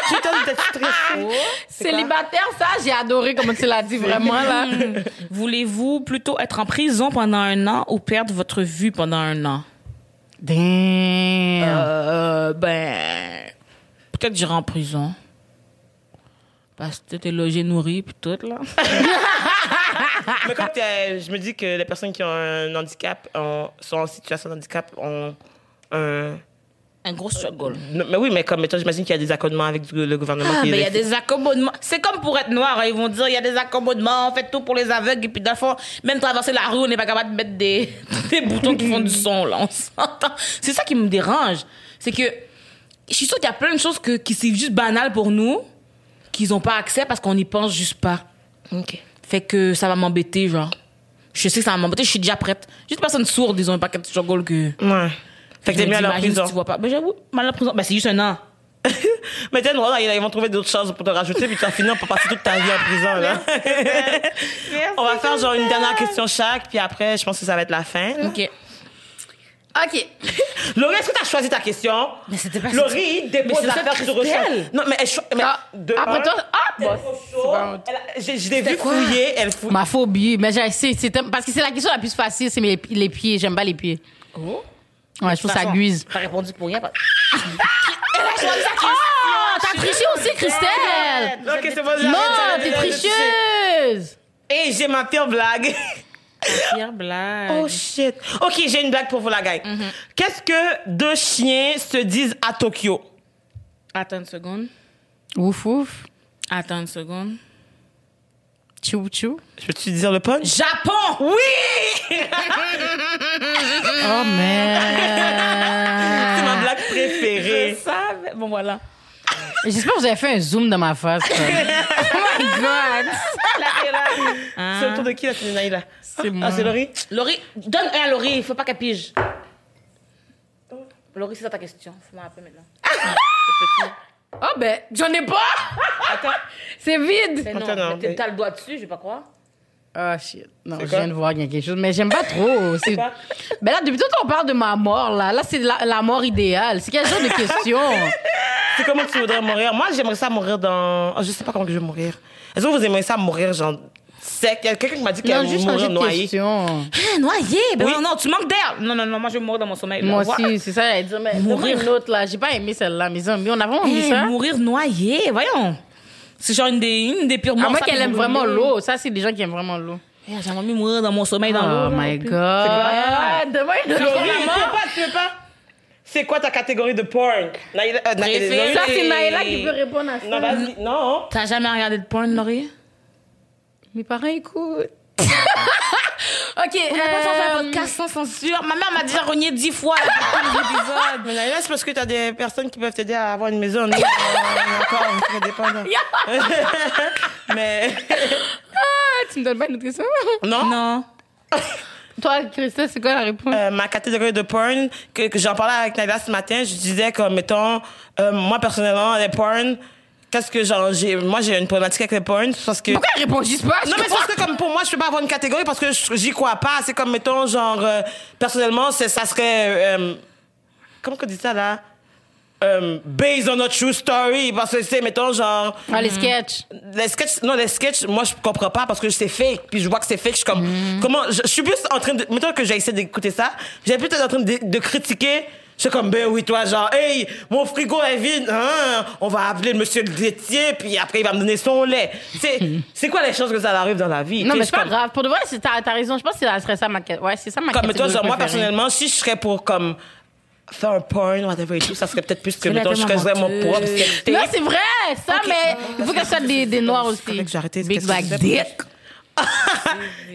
J'ai temps d'être stressée. Célibataire, ça, j'ai adoré comment tu l'as dit, vraiment, là. Voulez-vous plutôt être en prison pendant un an ou perdre votre vue pendant un an? Damn. Euh, ben, peut-être j'irai en prison. Parce que t'es logé, nourri, puis tout, là. Mais quand euh, je me dis que les personnes qui ont un handicap ont- sont en situation de handicap ont un... Un gros struggle. Non, Mais oui, mais comme, mettons, j'imagine qu'il y a des accommodements avec le gouvernement Ah, qui mais il y a des accommodements. C'est comme pour être noir, hein, ils vont dire il y a des accommodements, on fait tout pour les aveugles, et puis le fond, même traverser la rue, on n'est pas capable de mettre des, des boutons qui font du son, là, on s'entend. C'est ça qui me dérange. C'est que je suis sûre qu'il y a plein de choses que, qui c'est juste banal pour nous, qu'ils n'ont pas accès parce qu'on n'y pense juste pas. Fait que ça va m'embêter, genre. Je sais que ça va m'embêter, je suis déjà prête. Juste personne sourde, disons, pas qu'elle struggle que. Ouais. Fait que t'es mieux à la prison. si tu vois pas. Ben j'avoue, mal à la prison. Ben c'est juste un an. Mais t'es noir, ils ils vont trouver d'autres choses pour te rajouter, puis tu vas finir pour passer toute ta vie en prison, là. On va faire genre une dernière question chaque, puis après, je pense que ça va être la fin. Ok. OK. Laurie, est-ce que t'as choisi ta question? Mais c'était pas Laurie dépose c'est l'affaire sur Christelle. Non, mais elle cho- mais Ah, après un, toi, ah, elle bon, Elle a- j'ai- Je l'ai vu fouiller, elle fouille. Ma phobie. Mais j'ai essayé. Parce que c'est la question la plus facile, c'est mes- les pieds. J'aime pas les pieds. Oh. Ouais, je trouve ça guise. T'as répondu pour rien. pas- Oh, t'as triché aussi, Christelle! Ok, c'est bon. Non, t'es tricheuse! Et j'ai ma pire blague. Pire blague. Oh shit. Ok, j'ai une blague pour vous, la gang. Qu'est-ce que deux chiens se disent à Tokyo? Attends une seconde. Ouf, ouf. Attends une seconde. Tchou, tchou. Je peux-tu dire le punch? Japon! Oui! Oh, man. C'est ma blague préférée. Je savais. Bon, voilà. J'espère que vous avez fait un zoom dans ma face. oh my God! C'est le tour de qui, là? C'est Naïla? C'est moi. Ah, c'est Laurie? Laurie, donne un à Laurie. Il faut pas qu'elle pige. Laurie, c'est ça ta question. Faut m'en rappeler maintenant. C'est petit. Oh, ben, j'en ai pas! Attends. C'est vide! Mais non, t'as- le doigt dessus, je vais pas croire. Ah, shit. Non, je viens de voir qu'il y a quelque chose, mais j'aime pas trop. C'est... quoi? Ben là, depuis tout on parle de ma mort, là. Là, c'est la, la mort idéale. C'est quel genre de question? C'est comment tu voudrais mourir? Moi, j'aimerais ça mourir dans. Oh, je sais pas comment que je vais mourir. Est-ce que vous aimeriez ça mourir, genre, a quelqu'un qui m'a dit qu'il non, allait mourir de noyé. question. Ah, noyé! Ben Oui. non, non, tu manques d'air. Non, non, non, moi, je vais mourir dans mon sommeil. là. Moi Voilà. aussi, c'est ça, j'allais dire. Mais Mourir? une autre, là. J'ai pas aimé celle-là, mes amis. On a vraiment mis Hey, ça. mourir noyé, voyons. C'est genre une des, une des pires. À moins ça, qu'elle aime vraiment l'eau. Ça, c'est des gens qui aiment vraiment l'eau. Eh, J'aimerais mieux mourir dans mon sommeil dans Oh l'eau. là, my God. Demain, une autre Laurie, tu maman. veux pas, tu veux pas? C'est quoi ta catégorie de porn? Naïla, euh, Naïla-. Laurie, Ça, c'est Naïla qui peut répondre à ça. Non, vas-y. Non. T'as jamais regardé de porn, Laurie? Mes parents écoutent. OK. On n'a pas fait un euh, podcast sans censure. Ma mère m'a déjà rogné dix fois les épisodes. Mais Naïla, c'est parce que t'as des personnes qui peuvent t'aider à avoir une maison. Nous, on est encore très dépendants. Mais. Ah, tu me donnes pas une autre question? Non? Non. Toi, Christelle, c'est quoi la réponse? Euh, ma catégorie de porn, que, que j'en parlais avec Nadia ce matin, je disais comme, mettons, euh, moi personnellement, les porn, qu'est-ce que genre, j'ai, moi j'ai une problématique avec les porn, parce que. Pourquoi elle répond juste pas? Non, mais c'est parce que comme pour moi, je peux pas avoir une catégorie parce que j'y crois pas. C'est comme, mettons, genre, euh, personnellement, c'est, ça serait. euh, comment qu'on dit ça là? Euh, based on a true story. Parce que c'est, mettons, genre. Ah, les sketchs. Les sketchs, non, les sketchs, moi, je comprends pas parce que c'est fake. Puis je vois que c'est fake. Je suis comme, comment, je, je suis plus en train de, mettons que j'ai essayé d'écouter ça, j'ai plus en train de, de critiquer. Suis comme, ben oui, toi, genre, hey, mon frigo est vide, hein, on va appeler le monsieur le laitier, puis après, il va me donner son lait. C'est, c'est quoi les choses que ça arrive dans la vie? Non, mais c'est pas comme- grave. Pour de vrai, c'est- t'as t'as raison. Je pense que ça serait ça ma Ouais, c'est ça ma Comme, genre, moi, personnellement, si je serais pour, comme, faire un porn, whatever et tout, ça serait peut-être plus que, C'est mettons, je serais menteuse. accepter. Non, c'est vrai, ça, mais il faut que ça soit des, des noirs aussi. Big black dick.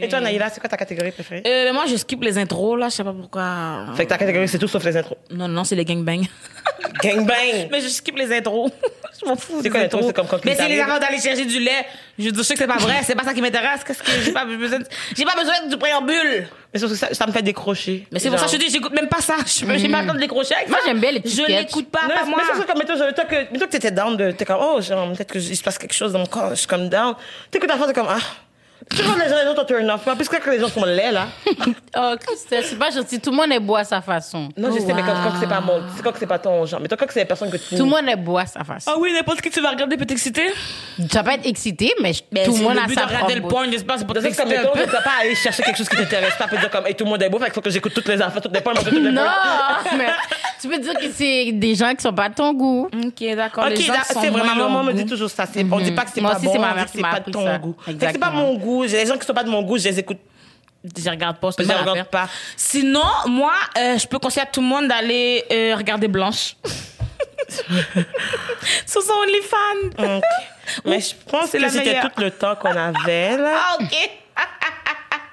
Et toi, Naïla, c'est quoi ta catégorie préférée? Euh, moi, je skip les intros, là. Je sais pas pourquoi. Fait que ta catégorie, c'est tout sauf les intros. Non, non, c'est les gangbangs. Gangbang! Mais je skip les intros. je m'en fous. C'est quoi les intros? C'est comme quand Mais c'est les affaires d'aller chercher du lait. Je, je sais que c'est pas vrai. C'est pas ça qui m'intéresse. Qu'est-ce que j'ai pas besoin de- J'ai pas besoin du préambule. Mais sauf que ça, ça me fait décrocher. Mais c'est pour ça que je te dis, j'écoute même pas ça. Je J'ai pas le temps de décrocher avec Moi, j'aime bien les petits Je l'écoute pas, Non, pas mais moi. c'est ça, comme, mettons, mettons que, mettons que t'étais down de, t'es comme, oh, genre, peut-être que il se passe quelque chose dans mon corps, je suis comme down. T'écoutes la fois, t'es comme, ah. Tu vois, les gens, les autres turn off. Pas plus que les gens sont laids, là. Oh, Christelle, c'est pas gentil. Tout le monde est beau à sa façon. Non, je sais, mais quand, c'est pas mon, c'est quand que c'est pas ton genre. Mais toi, quand c'est les personnes que tu. Tout le monde est beau à sa façon. Ah oui, n'importe qui tu vas regarder peut t'exciter. Tu vas pas être excité, mais Mais tout le monde a sa regarder le propre porn, j'espère, c'est pour comme, t'exciter un mettons, peu. t'as pas à aller chercher quelque chose qui t'intéresse pas, puis dire comme, hey, tout le monde est beau, fait qu'il faut que j'écoute toutes les affaires, toutes les points, toutes les Non, mais tu peux dire que c'est des gens qui sont pas de ton goût? Ok, d'accord. les Ok, gens là, sont c'est vraiment, moins maman me dit toujours ça. C'est, On dit pas que c'est Moi pas aussi, bon, c'est ma mère c'est m'a pas de ton ça. goût. C'est pas mon goût. Les gens qui sont pas de mon goût, je les écoute je regarde pas. Je regarde affaire. pas. Sinon, moi, euh, je peux conseiller à tout le monde d'aller euh, regarder Blanche. Sur son OnlyFans. Ok. Mais je pense c'est que c'était tout le temps qu'on avait, là. Ah, ok.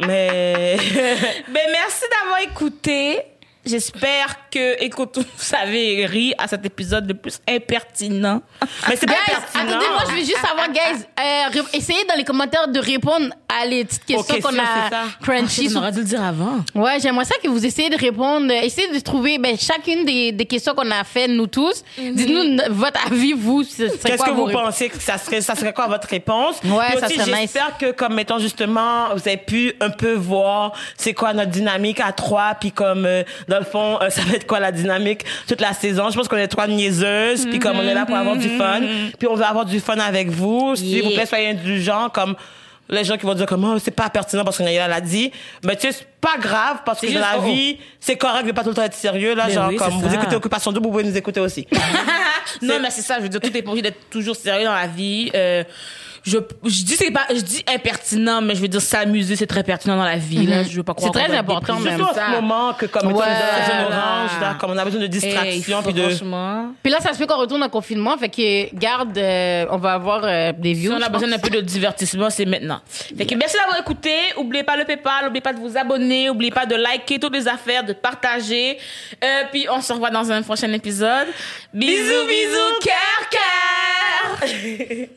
Mais. Ben, merci d'avoir écouté. J'espère que, écoute, vous avez ri à cet épisode le plus impertinent. Mais c'est pas Guys, pertinent. attendez, moi, je veux juste savoir, guys, euh, essayez dans les commentaires de répondre à les petites questions questions, qu'on a crunchy. On aurait dû le dire avant. Ouais, j'aimerais ça que vous essayez de répondre. euh, Essayez de trouver ben, chacune des, des questions qu'on a fait, nous tous. Dites-nous n- votre avis, vous. Qu'est-ce que vous pensez que ça serait, ça serait quoi votre réponse? Ouais, Puis ça aussi, serait nice. j'espère que, comme, mettons, justement, vous avez pu un peu voir c'est quoi notre dynamique à trois, puis comme, euh, dans le fond, euh, ça va quoi la dynamique toute la saison. Je pense qu'on est trois niaiseuses, puis comme on est là pour avoir du fun, puis on veut avoir du fun avec vous. S'il vous plaît, soyez indulgents, comme, les gens qui vont dire comme oh, c'est pas pertinent parce Naïla l'a dit mais tu sais c'est pas grave parce que la oh, vie c'est correct de pas tout le temps être sérieux là Ben genre oui, comme vous ça. écoutez Occupation Double vous pouvez nous écouter aussi non, mais c'est ça. Je veux dire, tout est pas obligé d'être toujours sérieux dans la vie. Euh, je, je dis c'est pas, je dis impertinent, mais je veux dire s'amuser, c'est très pertinent dans la vie. Là, je veux pas C'est croire. très va être important, même. Surtout en ce moment que comme Ouais. tu es dans la zone orange, là, comme on a besoin de Hey, distraction puis de franchement. Puis là, ça se fait qu'on retourne en confinement. Fait que, garde, euh, on va avoir euh, des Si views. on je a besoin d'un peu de divertissement, c'est maintenant. Fait que merci d'avoir écouté. Oubliez pas le PayPal, oubliez pas de vous abonner, oubliez pas de liker toutes les affaires, de partager. Euh, puis on se revoit dans un prochain épisode. Bisous, bisous, cœur, cœur.